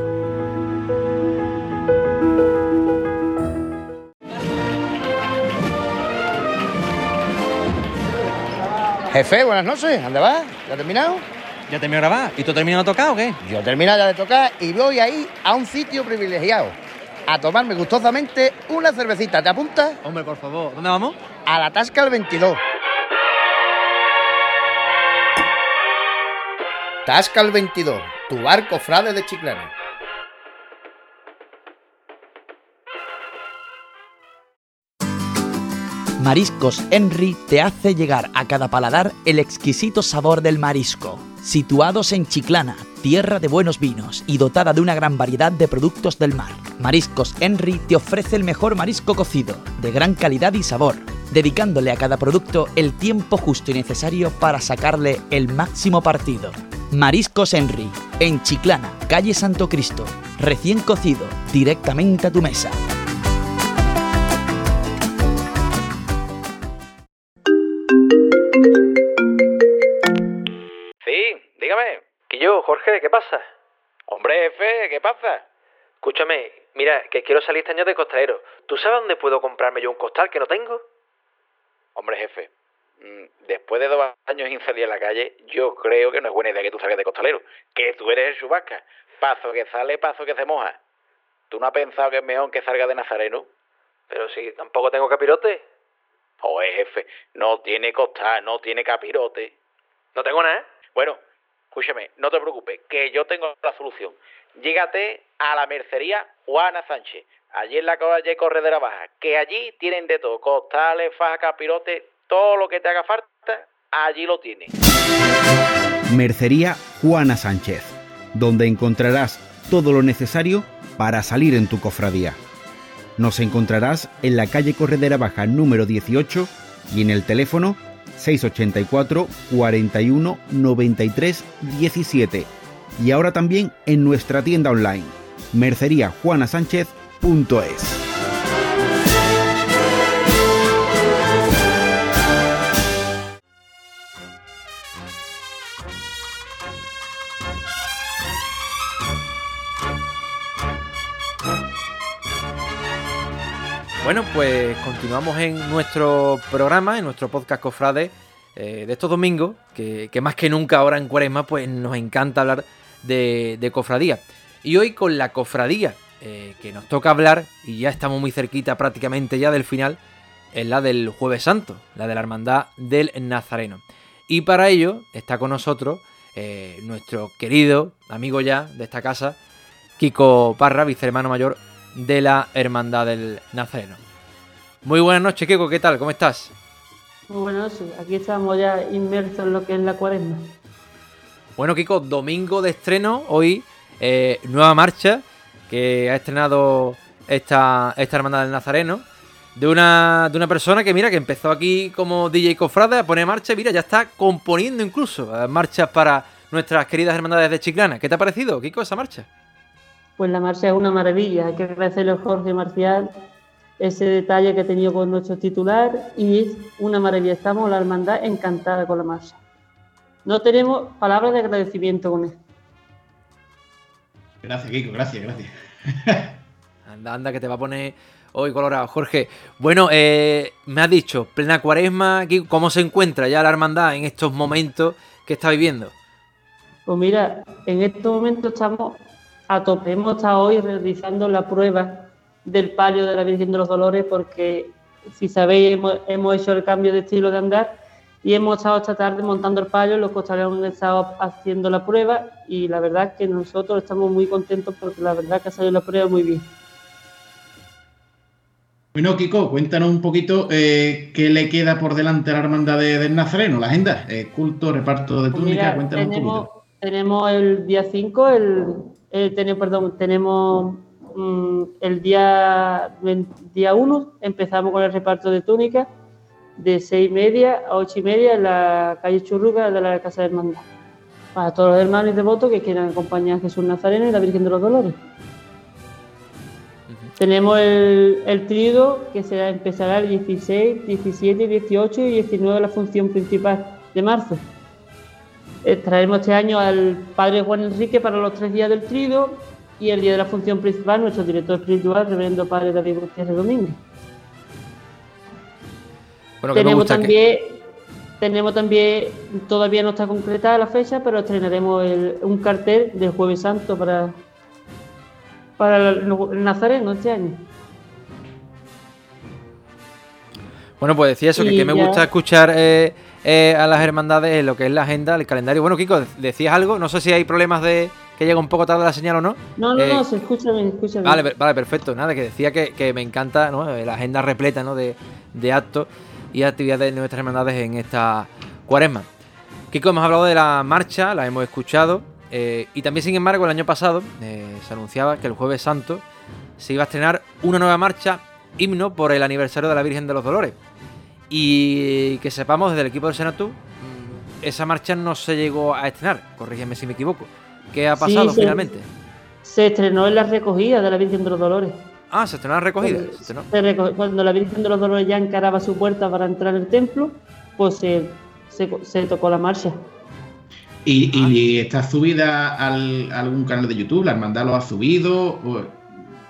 Jefe, buenas noches. ¿Dónde vas? ¿Ya has terminado? ¿Ya terminó de grabar? ¿Y tú terminado de tocar o qué? Yo he terminado ya de tocar y voy ahí a un sitio privilegiado. A tomarme gustosamente una cervecita. ¿Te apuntas? Hombre, por favor, ¿dónde vamos? A la Tasca el 22. Tasca el 22, tu barco frade de Chiclana. Mariscos Henry te hace llegar a cada paladar el exquisito sabor del marisco. Situados en Chiclana, tierra de buenos vinos y dotada de una gran variedad de productos del mar, Mariscos Henry te ofrece el mejor marisco cocido, de gran calidad y sabor, dedicándole a cada producto el tiempo justo y necesario para sacarle el máximo partido. Mariscos Henry, en Chiclana, calle Santo Cristo, recién cocido, directamente a tu mesa. Jorge, ¿qué pasa? Hombre, F, ¿qué pasa? Escúchame, mira, que quiero salir este año de costalero. ¿Tú sabes dónde puedo comprarme yo un costal que no tengo? Hombre, jefe, mm, después de dos años sin salir a la calle, yo creo que no es buena idea que tú salgas de costalero. Que tú eres el chubasca. Paso que sale, paso que se moja. ¿Tú no has pensado que es mejor que salga de Nazareno? Pero si tampoco tengo capirote. Joder, jefe, no tiene costal, no tiene capirote. No tengo nada. Bueno, escúchame, no te preocupes, que yo tengo la solución. Llégate a la mercería Juana Sánchez, allí en la calle Corredera Baja, que allí tienen de todo, costales, faja, capirote, todo lo que te haga falta, allí lo tienes. Mercería Juana Sánchez, donde encontrarás todo lo necesario para salir en tu cofradía. Nos encontrarás en la calle Corredera Baja número 18 y en el teléfono 684 41 93 17 y ahora también en nuestra tienda online merceriajuanasánchez.es. Bueno, pues continuamos en nuestro programa, en nuestro podcast Cofrade eh, de estos domingos, que, más que nunca ahora en Cuaresma, pues nos encanta hablar de, de cofradía. Y hoy con la cofradía eh, que nos toca hablar, y ya estamos muy cerquita prácticamente ya del final, es la del Jueves Santo, la de la Hermandad del Nazareno. Y para ello está con nosotros eh, nuestro querido amigo ya de esta casa, Kiko Parra, vicehermano mayor de la Hermandad del Nazareno. Muy buenas noches, Kiko, ¿qué tal? ¿Cómo estás? Muy buenas noches, aquí estamos ya inmersos en lo que es la cuaresma. Bueno, Kiko, domingo de estreno, hoy eh, nueva marcha que ha estrenado esta, esta Hermandad del Nazareno. De una, de una persona que, mira, que empezó aquí como DJ Cofrade a poner marcha y mira, ya está componiendo incluso eh, marchas para nuestras queridas hermandades de Chiclana. ¿Qué te ha parecido, Kiko, esa marcha? Pues la marcha es una maravilla. Hay que agradecerle a Jorge Marcial ese detalle que ha tenido con nuestro titular y es una maravilla. Estamos, la hermandad, encantada con la marcha. No tenemos palabras de agradecimiento con él. Gracias, Kiko, gracias, gracias. anda, anda, que te va a poner hoy colorado. Jorge, bueno, eh, me has dicho, plena cuaresma, ¿cómo se encuentra ya la hermandad en estos momentos que está viviendo? Pues mira, en estos momentos estamos a tope. Hemos estado hoy realizando la prueba del palio de la Virgen de los Dolores porque, si sabéis, hemos, hemos hecho el cambio de estilo de andar y hemos estado esta tarde montando el palio, los costaleros han estado haciendo la prueba y la verdad es que nosotros estamos muy contentos porque la verdad que ha salido la prueba muy bien. Bueno, Kiko, cuéntanos un poquito eh, qué le queda por delante a la hermandad de, del Nazareno, la agenda, eh, culto, reparto de Pues Mira, cuéntanos tenemos, un poquito. tenemos el día 5, el, tenemos, perdón, tenemos mm, el día, día 1, empezamos con el reparto de túnicas de 6 y media a 8 y media en la calle Churruca de la Casa de Hermandad. Para todos los hermanos y devotos que quieran acompañar a Jesús Nazareno y la Virgen de los Dolores. Tenemos el, el tríodo que será, empezará el 16, 17, 18 y 19 la función principal de marzo. Eh, traeremos este año al padre Juan Enrique para los tres días del tríodo y el día de la función principal nuestro director espiritual, reverendo padre David Gutiérrez Domínguez. Bueno, que tenemos que- también, tenemos también, todavía no está concretada la fecha, pero estrenaremos el- un cartel del Jueves Santo para, para el, Nazareno este año. Bueno, pues decía eso, que, que me ya- gusta escuchar eh, eh, a las hermandades lo que es la agenda, el calendario. Bueno, Kiko, decías algo, no sé si hay problemas de que llega un poco tarde la señal o no. No, no, Eh, no, se escucha bien, escucha bien. Vale, vale, perfecto. Nada, que decía que, que me encanta ¿no? Eh, la agenda repleta ¿no? de, de actos y actividades de nuestras hermandades en esta cuaresma. Kiko, hemos hablado de la marcha, la hemos escuchado. eh, y también, sin embargo, el año pasado eh, se anunciaba que el Jueves Santo se iba a estrenar una nueva marcha, himno por el aniversario de la Virgen de los Dolores. Y que sepamos desde el equipo del Senatu, esa marcha no se llegó a estrenar. Corrígeme si me equivoco. ¿Qué ha Sí, pasado se- finalmente? Se estrenó en la recogida de la Virgen de los Dolores. Ah, se estrenó la recogida. Se. Se Cuando la Virgen de los Dolores ya encaraba su puerta para entrar en el templo, pues se, se, se tocó la marcha. ¿Y, y está subida al, a algún canal de YouTube? ¿La hermandad lo ha subido? O-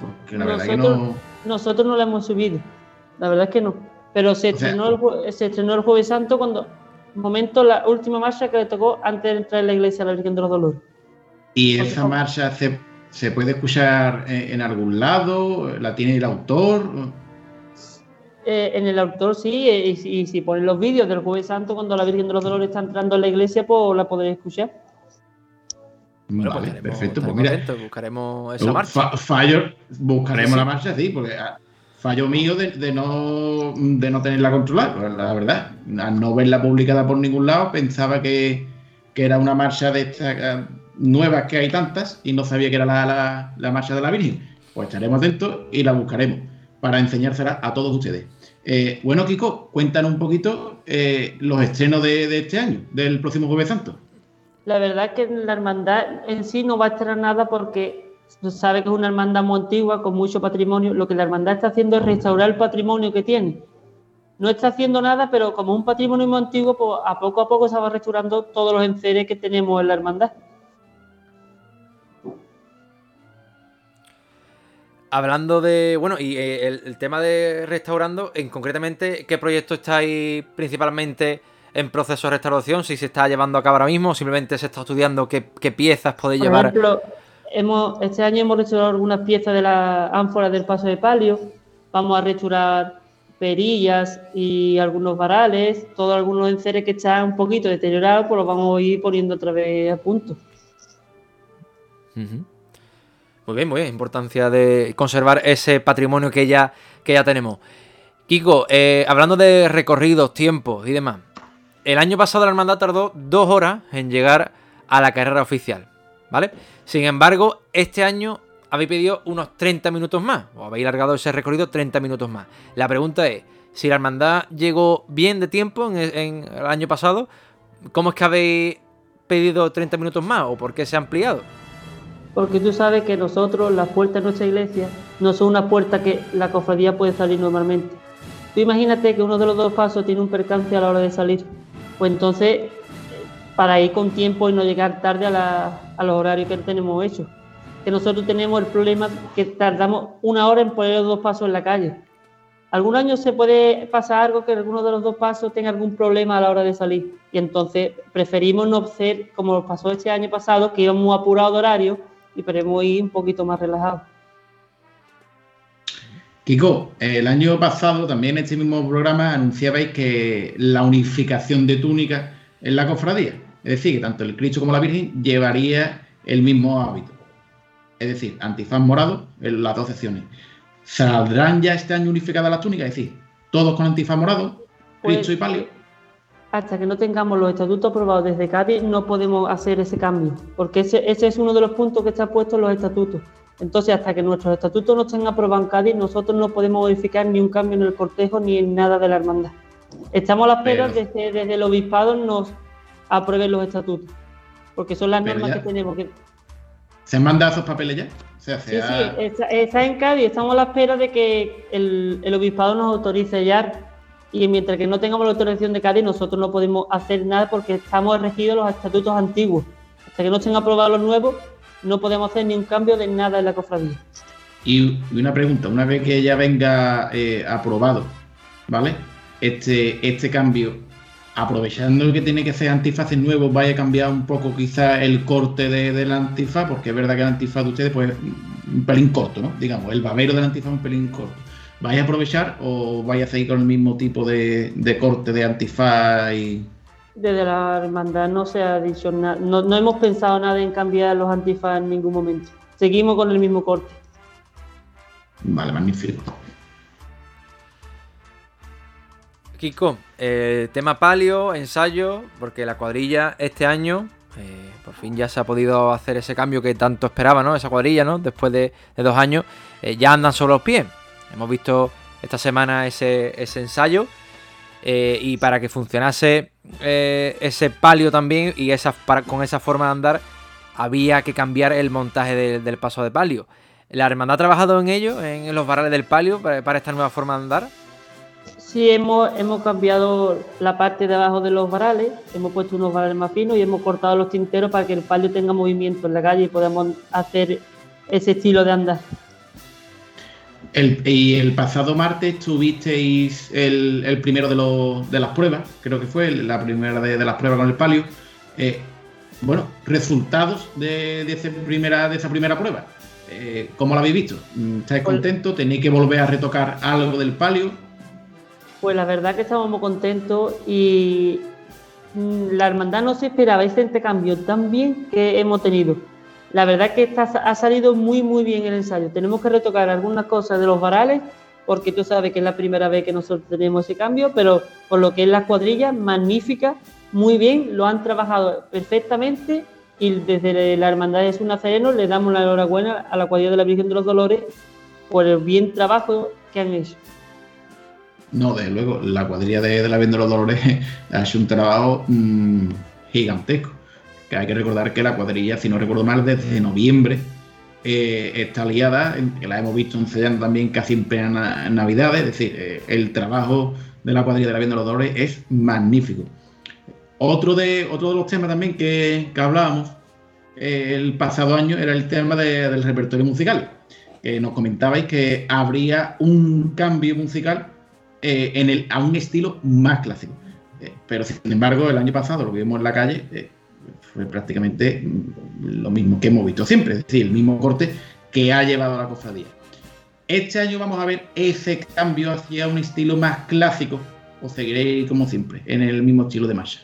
Porque la verdad que Nosotros, no. nosotros no la hemos subido. La verdad es que no. Pero se O sea- estrenó, el, se estrenó el Jueves Santo cuando, momento, la última marcha que le tocó antes de entrar en la iglesia a la Virgen de los Dolores. ¿Y esa marcha se, se puede escuchar en, en algún lado? ¿La tiene el autor? Eh, en el autor sí, eh, y, si- y si ponen los vídeos del Jueves Santo cuando la Virgen de los Dolores está entrando en la iglesia, pues la podréis escuchar. Bueno, vale, perfecto. Pues mira, buscaremos esa marcha. fa- fallo, buscaremos Sí, la marcha, sí, porque ah, fallo mío de, de no, de no tenerla controlada, la verdad. Al no verla publicada por ningún lado, pensaba que, que era una marcha de estas ah, nuevas que hay tantas y no sabía que era la, la- la marcha de la Virgen. Pues estaremos atentos y la buscaremos para enseñársela a todos ustedes. Eh, bueno, Kiko, cuéntanos un poquito eh, los estrenos de, de este año, del próximo Jueves Santo. La verdad es que la hermandad en sí no va a estrenar nada porque sabe que es una hermandad muy antigua, con mucho patrimonio. Lo que la hermandad está haciendo es restaurar el patrimonio que tiene. No está haciendo nada, pero como un patrimonio muy antiguo, pues a poco a poco se va restaurando todos los enseres que tenemos en la hermandad. Hablando de. Bueno, y eh, el, el tema de restaurando, en concretamente, ¿qué proyecto estáis principalmente en proceso de restauración? Si se está llevando a cabo ahora mismo, o simplemente se está estudiando qué, qué piezas podéis Por llevar. ejemplo, hemos, este año hemos restaurado algunas piezas de la ánfora del paso de palio. Vamos a restaurar perillas y algunos varales. Todos algunos enseres que están un poquito deteriorados, pues los vamos a ir poniendo otra vez a punto. Muy bien, muy bien. Importancia de conservar ese patrimonio que ya, que ya tenemos. Kiko, eh, hablando de recorridos, tiempos y demás. El año pasado la hermandad tardó dos horas en llegar a la carrera oficial, ¿vale? Sin embargo, este año habéis pedido unos 30 minutos más, o habéis largado ese recorrido 30 minutos más. La pregunta es, si la hermandad llegó bien de tiempo en, el año pasado, ¿cómo es que habéis pedido 30 minutos más o por qué se ha ampliado? Porque tú sabes que nosotros, las puertas de nuestra iglesia, no son una puerta que la cofradía puede salir normalmente. Tú imagínate que uno de los dos pasos tiene un percance a la hora de salir. Pues entonces, para ir con tiempo y no llegar tarde a, la- los horarios que tenemos hechos. Que nosotros tenemos el problema que tardamos una hora en poner los dos pasos en la calle. Algún año se puede pasar algo que alguno de los dos pasos tenga algún problema a la hora de salir. Y entonces preferimos no ser como pasó este año pasado, que íbamos apurados de horario y queremos ir un poquito más relajados. Kiko, el año pasado también en este mismo programa anunciabais que la unificación de túnicas en la cofradía. Es decir, que tanto el Cristo como la Virgen llevaría el mismo hábito. Es decir, antifaz morado en las dos secciones. ¿Saldrán ya este año unificadas las túnicas? Es decir, todos con antifaz morado, Cristo Pues, y palio. Hasta que no tengamos los estatutos aprobados desde Cádiz, no podemos hacer ese cambio, porque ese, ese es uno de los puntos que está puesto en los estatutos. Entonces, hasta que nuestros estatutos no estén aprobados en Cádiz, nosotros no podemos modificar ni un cambio en el cortejo ni en nada de la hermandad. Estamos a la espera Pero- de que desde el obispado nos aprueben los estatutos, porque son las normas ya- que tenemos. Que, ¿Se han mandado esos papeles ya? O sea, se Sí, sí, está, está en Cádiz, estamos a la espera de que el, el obispado nos autorice ya. Y mientras que no tengamos la autorización de Cádiz, nosotros no podemos hacer nada porque estamos regidos los estatutos antiguos. Hasta que no estén aprobados los nuevos, no podemos hacer ni un cambio de nada en la cofradía. Y y una pregunta, una vez que ya venga eh, aprobado, ¿vale? Este, este cambio, aprovechando que tiene que ser antifaces nuevos, vaya a cambiar un poco quizá el corte de, del antifaz, porque es verdad que el antifaz de ustedes, pues un pelín corto, ¿no? Digamos, el babero del antifaz un pelín corto. ¿Vais a aprovechar o vais a seguir con el mismo tipo de, de corte de antifaz y, Desde la hermandad no se ha dicho nada, no, no hemos pensado nada en cambiar los antifaz en ningún momento. Seguimos con el mismo corte. Vale, magnífico. Kiko, eh, tema palio, ensayo, porque la cuadrilla este año, eh, por fin ya se ha podido hacer ese cambio que tanto esperaba, ¿no? Esa cuadrilla, ¿no? Después de, dos años, eh, ya andan sobre los pies. Hemos visto esta semana ese, ensayo. eh, y para que funcionase ese palio también y esa, con esa forma de andar, había que cambiar el montaje de- del paso de palio. ¿La hermandad ha trabajado en ello, en los varales del palio, para esta nueva forma de andar? Sí, hemos, hemos cambiado la parte de abajo de los varales, hemos puesto unos varales más finos y hemos cortado los tinteros para que el palio tenga movimiento en la calle y podamos hacer ese estilo de andar. El, y el pasado martes tuvisteis el, el primero de, los, de las pruebas, creo que fue la primera de, de las pruebas con el palio. Eh, bueno, resultados de, de esa primera, de esa primera prueba. Eh, ¿Cómo lo habéis visto? ¿Estáis contentos? ¿Tenéis que volver a retocar algo del palio? Pues la verdad que estamos muy contentos y mm, la hermandad no se esperaba ese cambio tan bien que hemos tenido. La verdad que ha salido muy muy bien el ensayo. Tenemos que retocar algunas cosas de los varales porque tú sabes que es la primera vez que nosotros tenemos ese cambio, pero por lo que es la cuadrilla, magnífica, muy bien, lo han trabajado perfectamente y desde la Hermandad de Jesús Nazareno le damos la enhorabuena a la cuadrilla de la Virgen de los Dolores por el bien trabajo que han hecho. No, desde luego, la cuadrilla de, de la Virgen de los Dolores ha hecho un trabajo mm, gigantesco. Que hay que recordar que la cuadrilla, si no recuerdo mal, desde noviembre eh, está liada, en- que la hemos visto ensayando también casi en plena na- Navidad. Es decir, eh, el trabajo de la cuadrilla de la Virgen de los Dolores es magnífico. Otro de, otro de los temas también que, que hablábamos eh, el pasado año era el tema de- del repertorio musical. Que nos comentabais que habría un cambio musical eh, en el, a un estilo más clásico. Eh, pero sin embargo, el año pasado lo que vimos en la calle eh, fue prácticamente mm, lo mismo que hemos visto siempre, es decir, el mismo corte que ha llevado a la cofradía. Este año vamos a ver ese cambio hacia un estilo más clásico, o seguiréis como siempre, en el mismo estilo de marcha.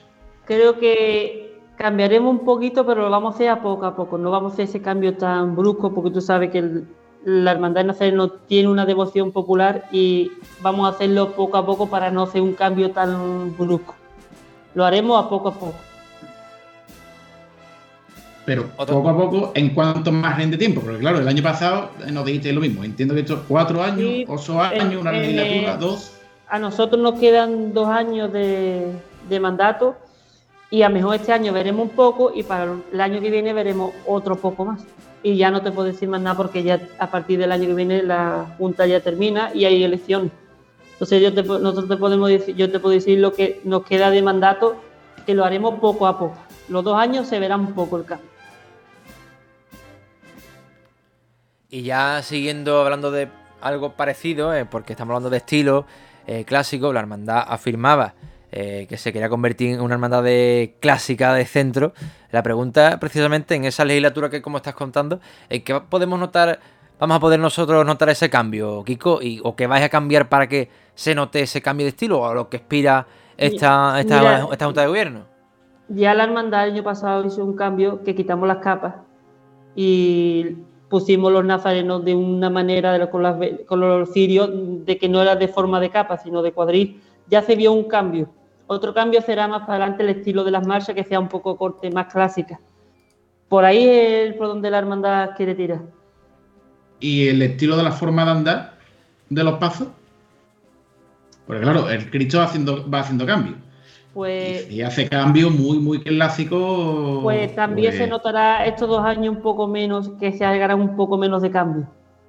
Creo que cambiaremos un poquito, pero lo vamos a hacer a poco a poco. No vamos a hacer ese cambio tan brusco, porque tú sabes que el- la Hermandad de Nazareno tiene una devoción popular y vamos a hacerlo poco a poco para no hacer un cambio tan brusco. Lo haremos a poco a poco. Pero poco a poco, ¿en cuánto margen de tiempo? Porque claro, el año pasado eh, nos dijiste lo mismo. Entiendo que estos cuatro años, Sí, ocho años, en- una legislatura, dos. A nosotros nos quedan dos años de, de mandato y a lo mejor este año veremos un poco y para el año que viene veremos otro poco más. Y ya no te puedo decir más nada porque ya a partir del año que viene la Junta ya termina y hay elecciones. Entonces yo te, nosotros te podemos yo te puedo decir lo que nos queda de mandato, que lo haremos poco a poco. Los dos años se verá un poco el cambio. Y ya siguiendo hablando de algo parecido, eh, porque estamos hablando de estilo eh, clásico, la hermandad afirmaba eh, que se quería convertir en una hermandad de clásica de centro. La pregunta precisamente en esa legislatura que como estás contando, ¿en qué podemos notar, vamos a poder nosotros notar ese cambio, Kiko? Y, ¿O qué vais a cambiar para que se note ese cambio de estilo? ¿O a lo que aspira esta, esta, Mira, esta Junta de Gobierno? Ya la hermandad el año pasado hizo un cambio que quitamos las capas y pusimos los nazarenos de una manera de las con los cirios de que no era de forma de capa, sino de cuadril. Ya se vio un cambio. Otro cambio será más para adelante el estilo de las marchas, que sea un poco corte, más clásica. Por ahí es por donde la hermandad quiere tirar. y el estilo de la forma de andar de los pasos. Porque claro, el Cristo va haciendo, va haciendo cambios. Pues, Y hace cambios muy, muy clásicos. pues también pues, se notará estos dos años un poco menos, que se hagan un poco menos de cambio.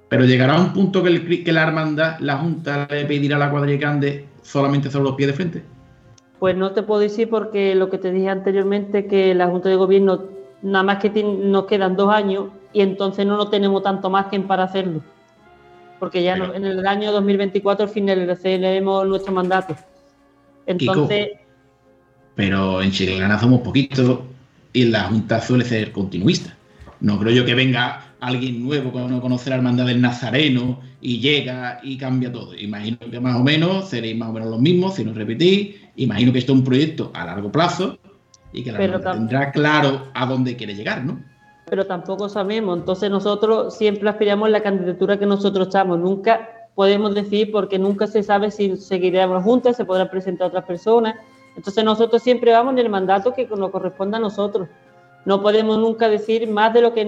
Pero llegará un punto que, el que la hermandad, la Junta, le pedirá a la cuadrilla que ande solamente sobre los pies de frente. Pues no te puedo decir porque lo que te dije anteriormente, que la Junta de Gobierno nada más que nos quedan dos años y entonces no nos tenemos tanto más que para hacerlo. Porque ya no- en el año 2024 finalizaremos nuestro mandato. Entonces, Pero en Chiclana somos poquitos y la Junta suele ser continuista. No creo yo que venga alguien nuevo que no conoce la hermandad del Nazareno y llega y cambia todo. Imagino que más o menos seréis más o menos los mismos, si no repetís. Imagino que esto es un proyecto a largo plazo y que la Pero hermandad tendrá claro a dónde quiere llegar, ¿no? pero tampoco sabemos. Entonces nosotros siempre aspiramos a la candidatura que nosotros estamos. Nunca podemos decir porque nunca se sabe si seguiremos juntas, se podrán presentar otras personas. Entonces nosotros siempre vamos en el mandato que nos corresponde a nosotros. No podemos nunca decir más de lo que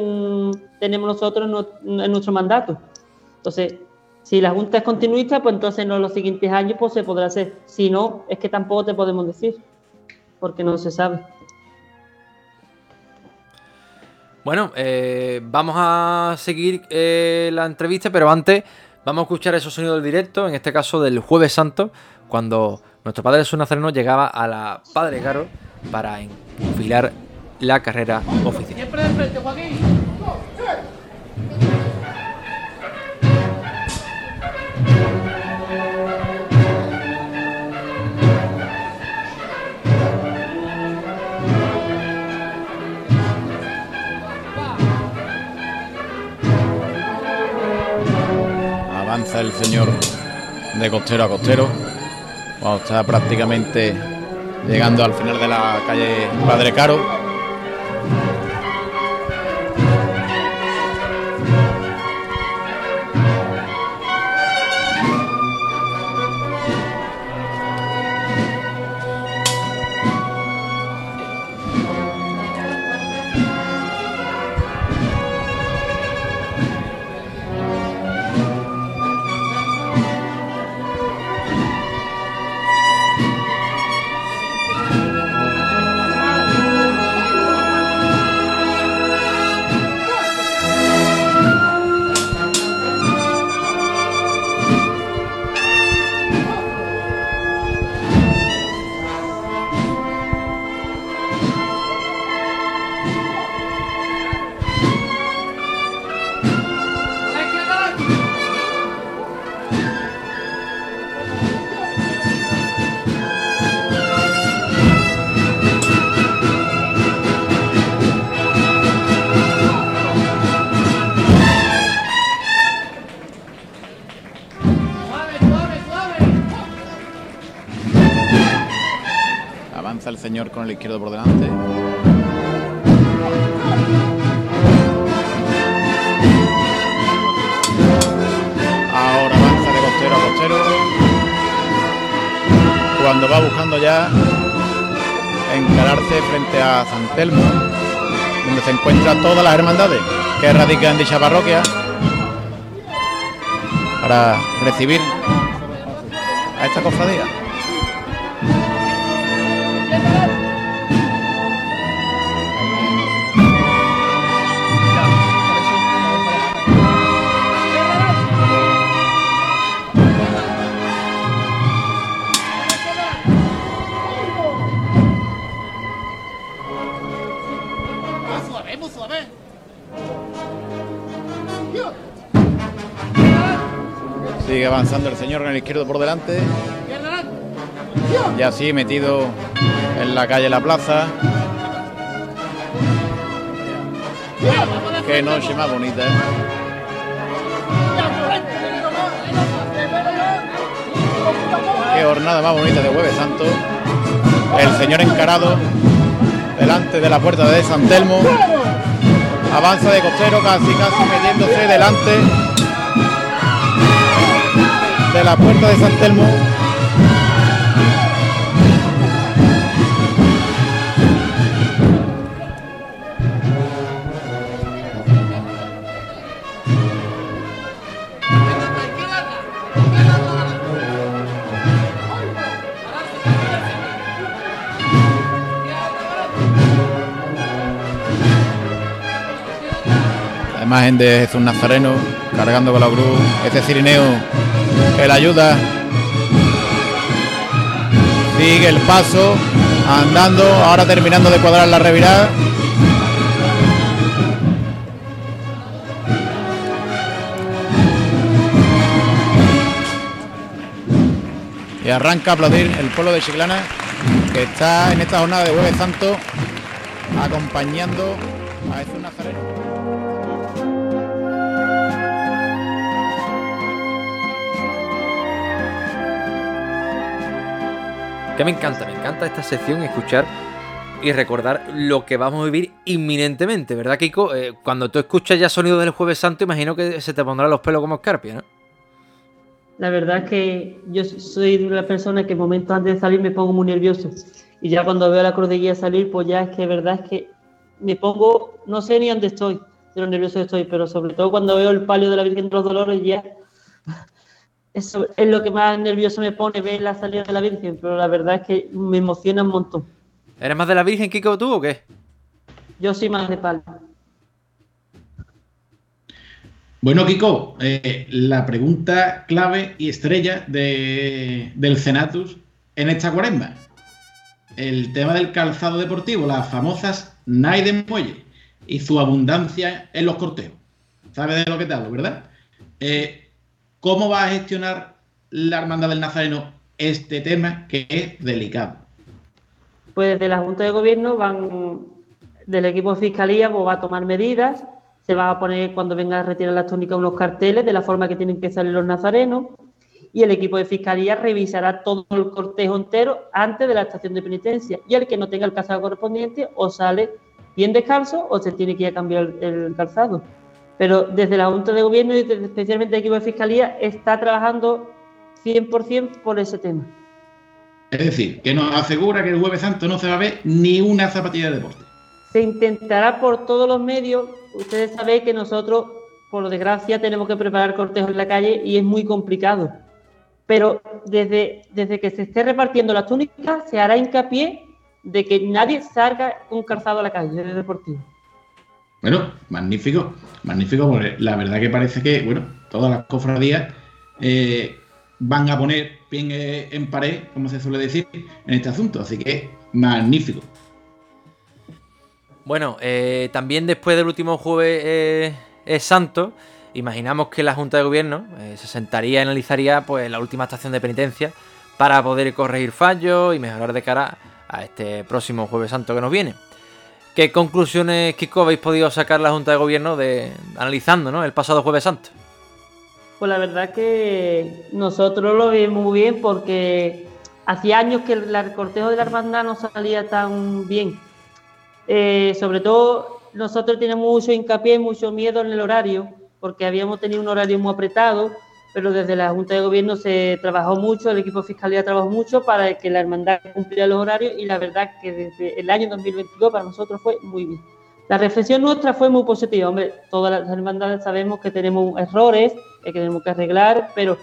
tenemos nosotros en nu- en nuestro mandato. Entonces, si la Junta es continuista, pues entonces en los siguientes años pues se podrá hacer. Si no, es que tampoco te podemos decir, porque no se sabe. Bueno, eh, vamos a seguir eh, la entrevista, pero antes vamos a escuchar esos sonidos del directo, en este caso del Jueves Santo, cuando nuestro Padre Jesús Nazareno llegaba a la Padre Caro para enfilar la carrera oficial. Siempre de frente, Joaquín. Avanza el señor de costero a costero. Está prácticamente llegando al final de la calle Padre Caro. Señor con el izquierdo por delante. Ahora avanza de costero a costero. Cuando va buscando ya encararse frente a San Telmo, donde se encuentran todas las hermandades que radican en dicha parroquia, para recibir a esta cofradía. Avanzando el señor con el izquierdo por delante. Y así metido en la calle La Plaza. Qué noche más bonita, ¿eh? Qué jornada más bonita de Jueves Santo. El señor encarado delante de la puerta de San Telmo. Avanza de costero casi casi metiéndose delante de la puerta de San Telmo. La imagen de Jesús Nazareno cargando con la cruz. Este cirineo le ayuda. Sigue el paso, andando, ahora terminando de cuadrar la revirada. Y arranca a aplaudir el pueblo de Chiclana, que está en esta jornada de Jueves Santo acompañando a Nazareno. Que me encanta, me encanta esta sección, escuchar y recordar lo que vamos a vivir inminentemente, ¿verdad, Kiko? Eh, cuando tú escuchas ya sonido del Jueves Santo, imagino que se te pondrán los pelos como escarpia, ¿no? La verdad es que yo soy una persona que momentos antes de salir me pongo muy nervioso. Y ya cuando veo la guía salir, pues ya es que verdad es que me pongo, no sé ni dónde estoy, de lo nervioso estoy, pero sobre todo cuando veo el palio de la Virgen de los Dolores, ya eso es lo que más nervioso me pone, ver la salida de la Virgen, pero la verdad es que me emociona un montón. ¿Eres más de la Virgen, Kiko, tú o qué? Yo soy más de palio. Bueno, Kiko, eh, la pregunta clave y estrella del Cenatus en esta cuaresma. El tema del calzado deportivo, las famosas Nike de Muelle y su abundancia en los corteos. ¿Sabes de lo que te hablo, verdad? Eh, ¿Cómo va a gestionar la Hermandad del Nazareno este tema que es delicado? Pues desde la Junta de Gobierno van, del equipo de Fiscalía, pues va a tomar medidas se va a poner cuando venga a retirar las túnicas unos carteles de la forma que tienen que salir los nazarenos y el equipo de fiscalía revisará todo el cortejo entero antes de la estación de penitencia y el que no tenga el calzado correspondiente o sale bien descalzo o se tiene que ir a cambiar el, calzado. Pero desde la Junta de Gobierno y especialmente el equipo de fiscalía está trabajando 100% por ese tema. Es decir, que nos asegura que el jueves santo no se va a ver ni una zapatilla de deporte. Se intentará por todos los medios ustedes saben que nosotros, por desgracia, tenemos que preparar cortejos en la calle y es muy complicado. Pero desde, desde que se esté repartiendo las túnicas, se hará hincapié de que nadie salga un calzado a la calle de deportivo. Bueno, magnífico, magnífico, porque la verdad que parece que, bueno, todas las cofradías eh, van a poner bien eh, en pared, como se suele decir, en este asunto. Así que magnífico. Bueno, eh, también después del último jueves eh, santo, imaginamos que la Junta de Gobierno se sentaría y analizaría pues, la última estación de penitencia para poder corregir fallos y mejorar de cara a este próximo jueves santo que nos viene. ¿Qué conclusiones, Kiko, habéis podido sacar la Junta de Gobierno de analizando ¿no? el pasado jueves santo? Pues la verdad que nosotros lo vimos muy bien porque hacía años que el cortejo de la hermandad no salía tan bien eh, sobre todo, nosotros tenemos mucho hincapié, mucho miedo en el horario, porque habíamos tenido un horario muy apretado, pero desde la Junta de Gobierno se trabajó mucho, el equipo de Fiscalía trabajó mucho para que la hermandad cumpliera los horarios y la verdad que desde el año 2022 para nosotros fue muy bien. La reflexión nuestra fue muy positiva. Hombre, todas las hermandades sabemos que tenemos errores, que tenemos que arreglar, pero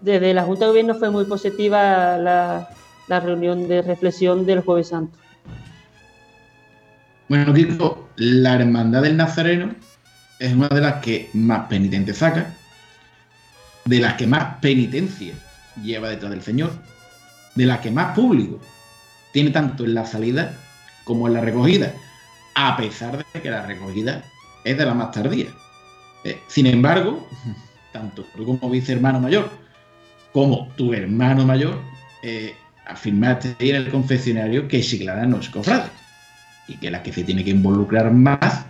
desde la Junta de Gobierno fue muy positiva la, la reunión de reflexión del Jueves Santo. Bueno, Kiko, la Hermandad del Nazareno es una de las que más penitente saca, de las que más penitencia lleva detrás del Señor, de las que más público tiene tanto en la salida como en la recogida, a pesar de que la recogida es de la más tardía. Eh, sin embargo, tanto tú como vicehermano mayor, como tu hermano mayor, eh, afirmaste en el confesionario que Chiclana no es cofrade y que la que se tiene que involucrar más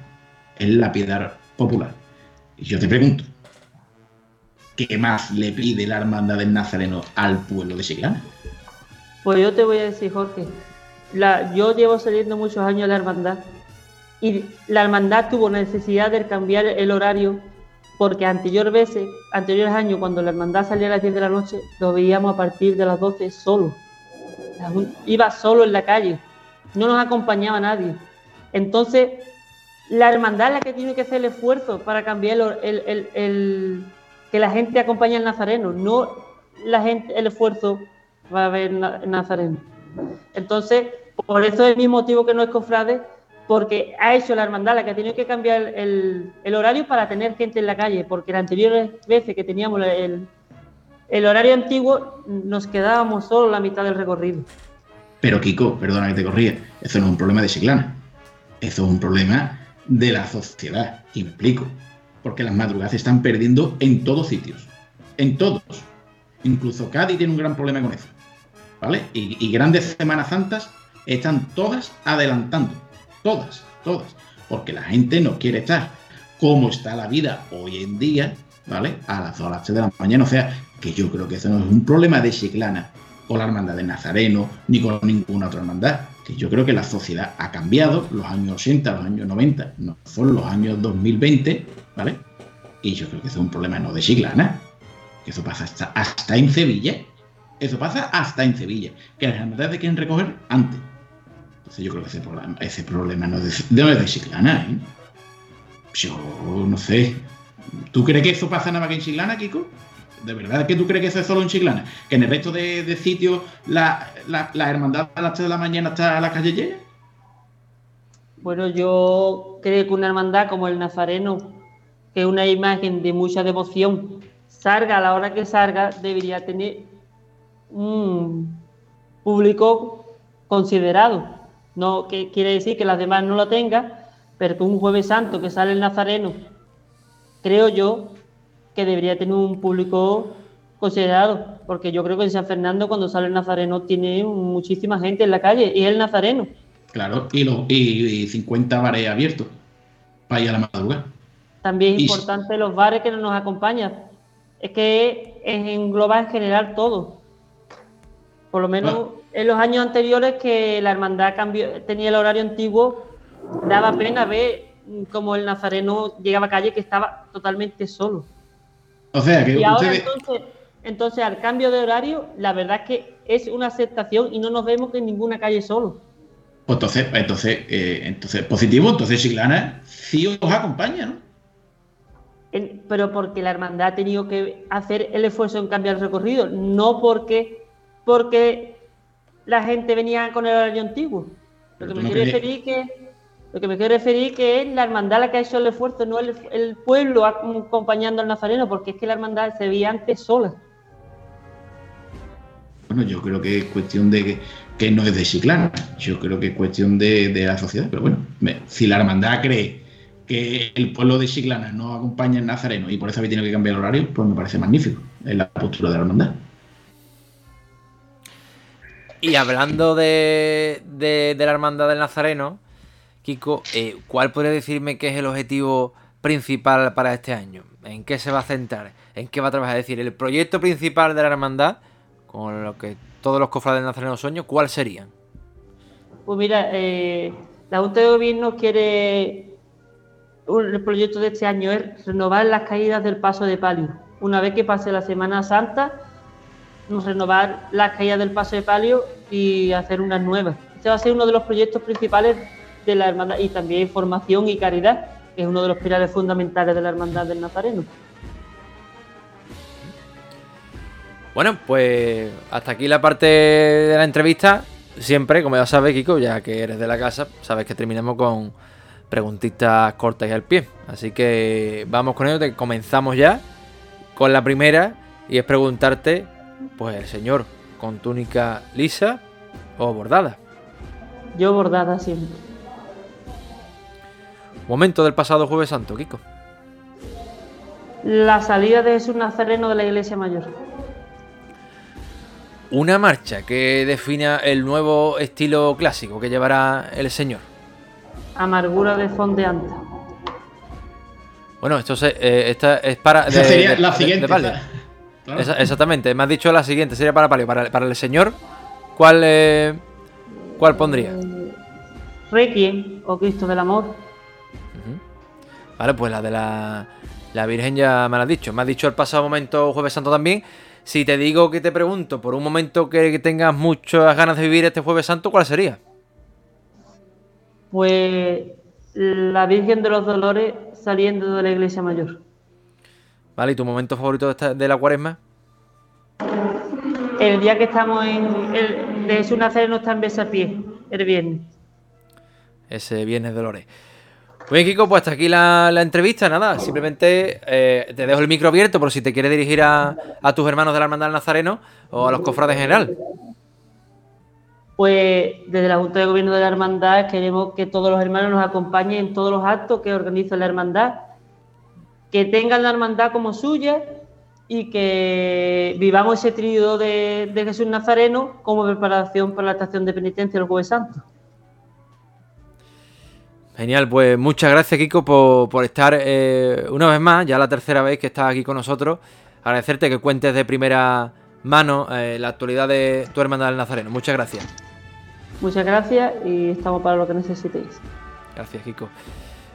es la piedad popular. Y yo te pregunto, ¿qué más le pide la hermandad del Nazareno al pueblo de Chiclana? Pues yo te voy a decir, Jorge, yo llevo saliendo muchos años de la hermandad y la hermandad tuvo necesidad de cambiar el horario porque anteriores veces, anteriores años, cuando la hermandad salía a las 10 de la noche, lo veíamos a partir de las 12 solo. Iba solo en la calle no nos acompañaba nadie. Entonces, la hermandad es la que tiene que hacer el esfuerzo para cambiar el, que la gente acompañe al nazareno, no la gente, el esfuerzo para ver el nazareno. Entonces, por eso es mi motivo que no es cofrade, porque ha hecho la hermandad la que tiene que cambiar el, horario para tener gente en la calle, porque las anteriores veces que teníamos el, el horario antiguo nos quedábamos solo la mitad del recorrido. Pero Kiko, perdona que te corría, eso no es un problema de Chiclana. Eso es un problema de la sociedad, implico. Porque las madrugadas se están perdiendo en todos sitios. En todos. Incluso Cádiz tiene un gran problema con eso. ¿Vale? Y, grandes Semanas Santas están todas adelantando. Todas, todas. Porque la gente no quiere estar como está la vida hoy en día, ¿vale? A las 2 a las 3 de la mañana. O sea, que yo creo que eso no es un problema de Chiclana, con la hermandad de Nazareno, ni con ninguna otra hermandad. Que yo creo que la sociedad ha cambiado, los años 80, los años 90, no son los años 2020, ¿vale? Y yo creo que eso es un problema no de Chiclana, que eso pasa hasta, hasta en Sevilla. Eso pasa hasta en Sevilla, que las hermandades quieren recoger antes. Entonces yo creo que ese problema, ese problema no es de, no de Chiclana, ¿eh? Yo no sé. ¿Tú crees que eso pasa nada más que en Chiclana, Kiko? ¿De verdad que tú crees que eso es solo en Chiclana? ¿Que en el resto de, de sitios la, la, la hermandad a las 3 de la mañana está a la calle llena? Bueno, yo creo que una hermandad como el Nazareno, que una imagen de mucha devoción, salga a la hora que salga, debería tener un público considerado. No que quiere decir que las demás no lo tengan, pero que un jueves santo que sale el Nazareno, creo yo que debería tener un público considerado, porque yo creo que en San Fernando cuando sale el Nazareno tiene muchísima gente en la calle y es el Nazareno. Claro, y, lo, y, y 50 bares abiertos para ir a la madrugada. También es Y- importante los bares que no nos acompañan. Es que engloba en general todo. Por lo menos en los años anteriores que la hermandad cambió, tenía el horario antiguo, daba pena ver como el nazareno llegaba a calle que estaba totalmente solo. O sea, que Y ahora entonces, entonces al cambio de horario, la verdad es que es una aceptación y no nos vemos en ninguna calle solo. pues entonces, entonces, eh, entonces, positivo, entonces Chiclana sí os acompaña, ¿no? Pero porque la hermandad ha tenido que hacer el esfuerzo en cambiar el recorrido, no porque, porque la gente venía con el horario antiguo. Lo que me no quiero referir que lo que me quiero referir que es la hermandad la que ha hecho el esfuerzo, no el, el pueblo acompañando al nazareno, porque es que la hermandad se veía antes sola. Bueno, yo creo que es cuestión de que, que no es de Chiclana, yo creo que es cuestión de, de la sociedad, pero bueno, me- si la hermandad cree que el pueblo de Chiclana no acompaña al Nazareno y por eso había tenido que cambiar el horario, pues me parece magnífico, es la postura de la hermandad. Y hablando de, de, de la hermandad del Nazareno, Kiko, eh, ¿cuál podría decirme que es el objetivo principal para este año? ¿En qué se va a centrar? ¿En qué va a trabajar? Es decir, el proyecto principal de la hermandad, con lo que todos los cofrades del Nazareno sueñan, ¿cuál sería? Pues mira, eh, la Junta de Gobierno quiere, el proyecto de este año es renovar las caídas del paso de palio. Una vez que pase la Semana Santa, renovar las caídas del paso de palio y hacer unas nuevas. Este va a ser uno de los proyectos principales de la hermandad y también formación y caridad, que es uno de los pilares fundamentales de la hermandad del Nazareno. Bueno, pues hasta aquí la parte de la entrevista. Siempre, como ya sabes, Kiko, ya que eres de la casa, sabes que terminamos con preguntitas cortas y al pie. Así que vamos con ello, comenzamos ya con la primera y es preguntarte, pues el señor con túnica lisa o bordada. Yo bordada siempre. Momento del pasado jueves santo, Kiko. La salida de Jesús Nazareno de la Iglesia Mayor. Una marcha que defina el nuevo estilo clásico que llevará el señor. Amargura de Fondeanta. Bueno, esto se, eh, esta es para. Esa sería la siguiente, de palio. esa- claro. Esa- exactamente, me has dicho la siguiente, sería para palio. Para, para el señor, ¿cuál, eh, ¿cuál pondría? Requiem o Cristo del Amor. Vale, pues la de la, la Virgen ya me la has dicho. Me has dicho el pasado momento Jueves Santo también. Si te digo que te pregunto por un momento que tengas muchas ganas de vivir este Jueves Santo, ¿cuál sería? Pues la Virgen de los Dolores saliendo de la Iglesia Mayor. ¿Vale? ¿Y tu momento favorito de, esta- de la cuaresma? El día que estamos en. El, de Jesús Nazareno está en Besapié, el viernes. Ese Viernes Dolores. Muy bien, Kiko, pues hasta aquí la, la entrevista. Nada, simplemente eh, te dejo el micro abierto por si te quieres dirigir a, a tus hermanos de la Hermandad del Nazareno o a los cofrades en general. Pues desde la Junta de Gobierno de la Hermandad queremos que todos los hermanos nos acompañen en todos los actos que organiza la Hermandad, que tengan la Hermandad como suya y que vivamos ese trío de, Jesús Nazareno como preparación para la estación de penitencia del Jueves Santo. Genial, pues muchas gracias Kiko por, por estar eh, una vez más, ya la tercera vez que estás aquí con nosotros. Agradecerte que cuentes de primera mano eh, la actualidad de tu hermandad del Nazareno. Muchas gracias. Muchas gracias y estamos para lo que necesitéis. Gracias, Kiko.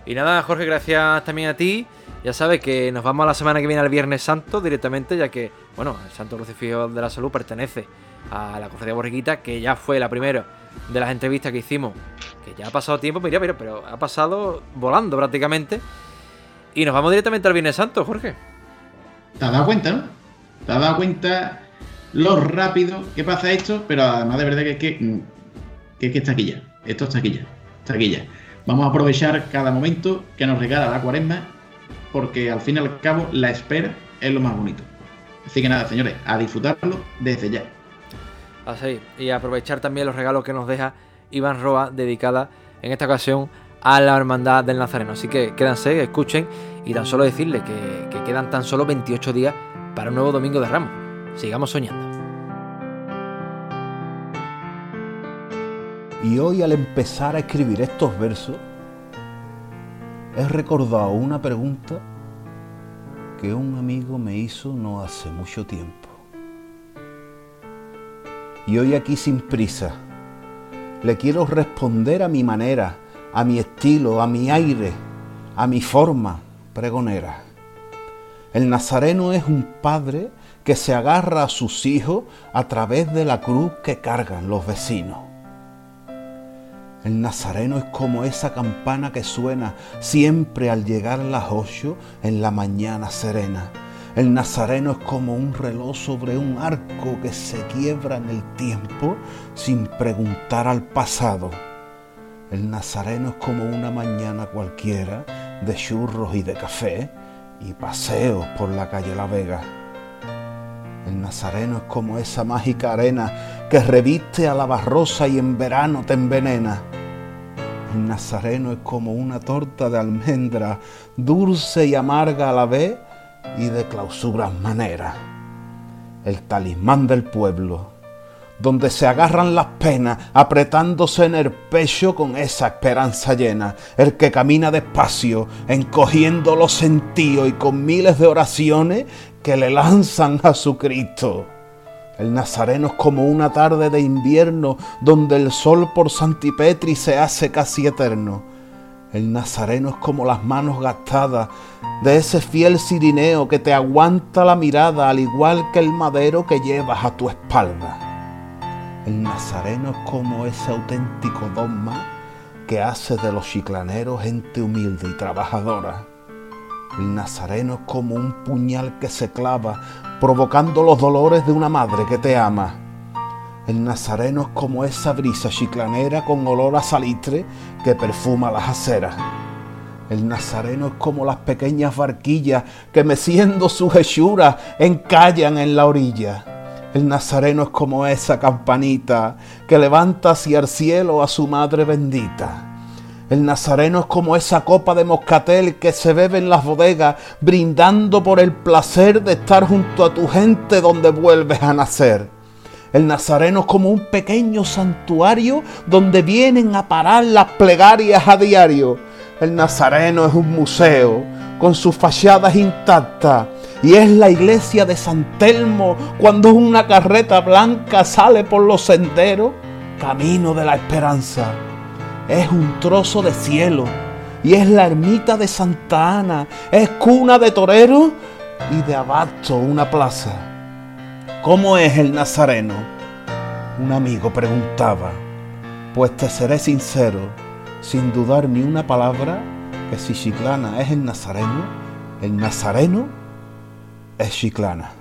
Y nada, Jorge, gracias también a ti. Ya sabes que nos vamos a la semana que viene al Viernes Santo directamente, ya que, bueno, el Santo Crucifijo de la Salud pertenece a la Cofradía Borriquita, que ya fue la primera de las entrevistas que hicimos, que ya ha pasado tiempo, mira, mira, pero ha pasado volando prácticamente. Y nos vamos directamente al Viernes Santo, Jorge. ¿Te has dado cuenta, no? ¿Te has dado cuenta lo rápido que pasa esto? Pero además de verdad que es que, que, es que está aquí ya. Esto está aquí ya. Vamos a aprovechar cada momento que nos regala la cuaresma porque al fin y al cabo la espera es lo más bonito. Así que nada, señores, a disfrutarlo desde ya. Así, y aprovechar también los regalos que nos deja Iván Roa, dedicada en esta ocasión a la Hermandad del Nazareno. Así que quédanse, escuchen y tan solo decirles que, que quedan tan solo 28 días para un nuevo Domingo de Ramos. Sigamos soñando. Y hoy al empezar a escribir estos versos, he recordado una pregunta que un amigo me hizo no hace mucho tiempo. Y hoy aquí sin prisa, le quiero responder a mi manera, a mi estilo, a mi aire, a mi forma pregonera. El nazareno es un padre que se agarra a sus hijos a través de la cruz que cargan los vecinos. El nazareno es como esa campana que suena siempre al llegar las ocho en la mañana serena. El nazareno es como un reloj sobre un arco que se quiebra en el tiempo sin preguntar al pasado. El nazareno es como una mañana cualquiera de churros y de café y paseos por la calle La Vega. El nazareno es como esa mágica arena que reviste a la barrosa y en verano te envenena. El nazareno es como una torta de almendra, dulce y amarga a la vez y de clausuras maneras. El talismán del pueblo, donde se agarran las penas apretándose en el pecho con esa esperanza llena, el que camina despacio, encogiendo los sentidos y con miles de oraciones que le lanzan a su Cristo. El nazareno es como una tarde de invierno donde el sol por Santipetri se hace casi eterno. El nazareno es como las manos gastadas de ese fiel sirineo que te aguanta la mirada al igual que el madero que llevas a tu espalda. El nazareno es como ese auténtico dogma que hace de los chiclaneros gente humilde y trabajadora. El nazareno es como un puñal que se clava, provocando los dolores de una madre que te ama. El nazareno es como esa brisa chiclanera con olor a salitre que perfuma las aceras. El nazareno es como las pequeñas barquillas que meciendo sus hechuras encallan en la orilla. El nazareno es como esa campanita que levanta hacia el cielo a su madre bendita. El nazareno es como esa copa de moscatel que se bebe en las bodegas, brindando por el placer de estar junto a tu gente donde vuelves a nacer. El nazareno es como un pequeño santuario donde vienen a parar las plegarias a diario. El nazareno es un museo con sus fachadas intactas y es la iglesia de San Telmo cuando una carreta blanca sale por los senderos, camino de la esperanza es un trozo de cielo y es la ermita de Santa Ana, es cuna de torero y de abasto una plaza. ¿Cómo es el nazareno? Un amigo preguntaba, pues te seré sincero, sin dudar ni una palabra, que si Chiclana es el nazareno, el nazareno es Chiclana.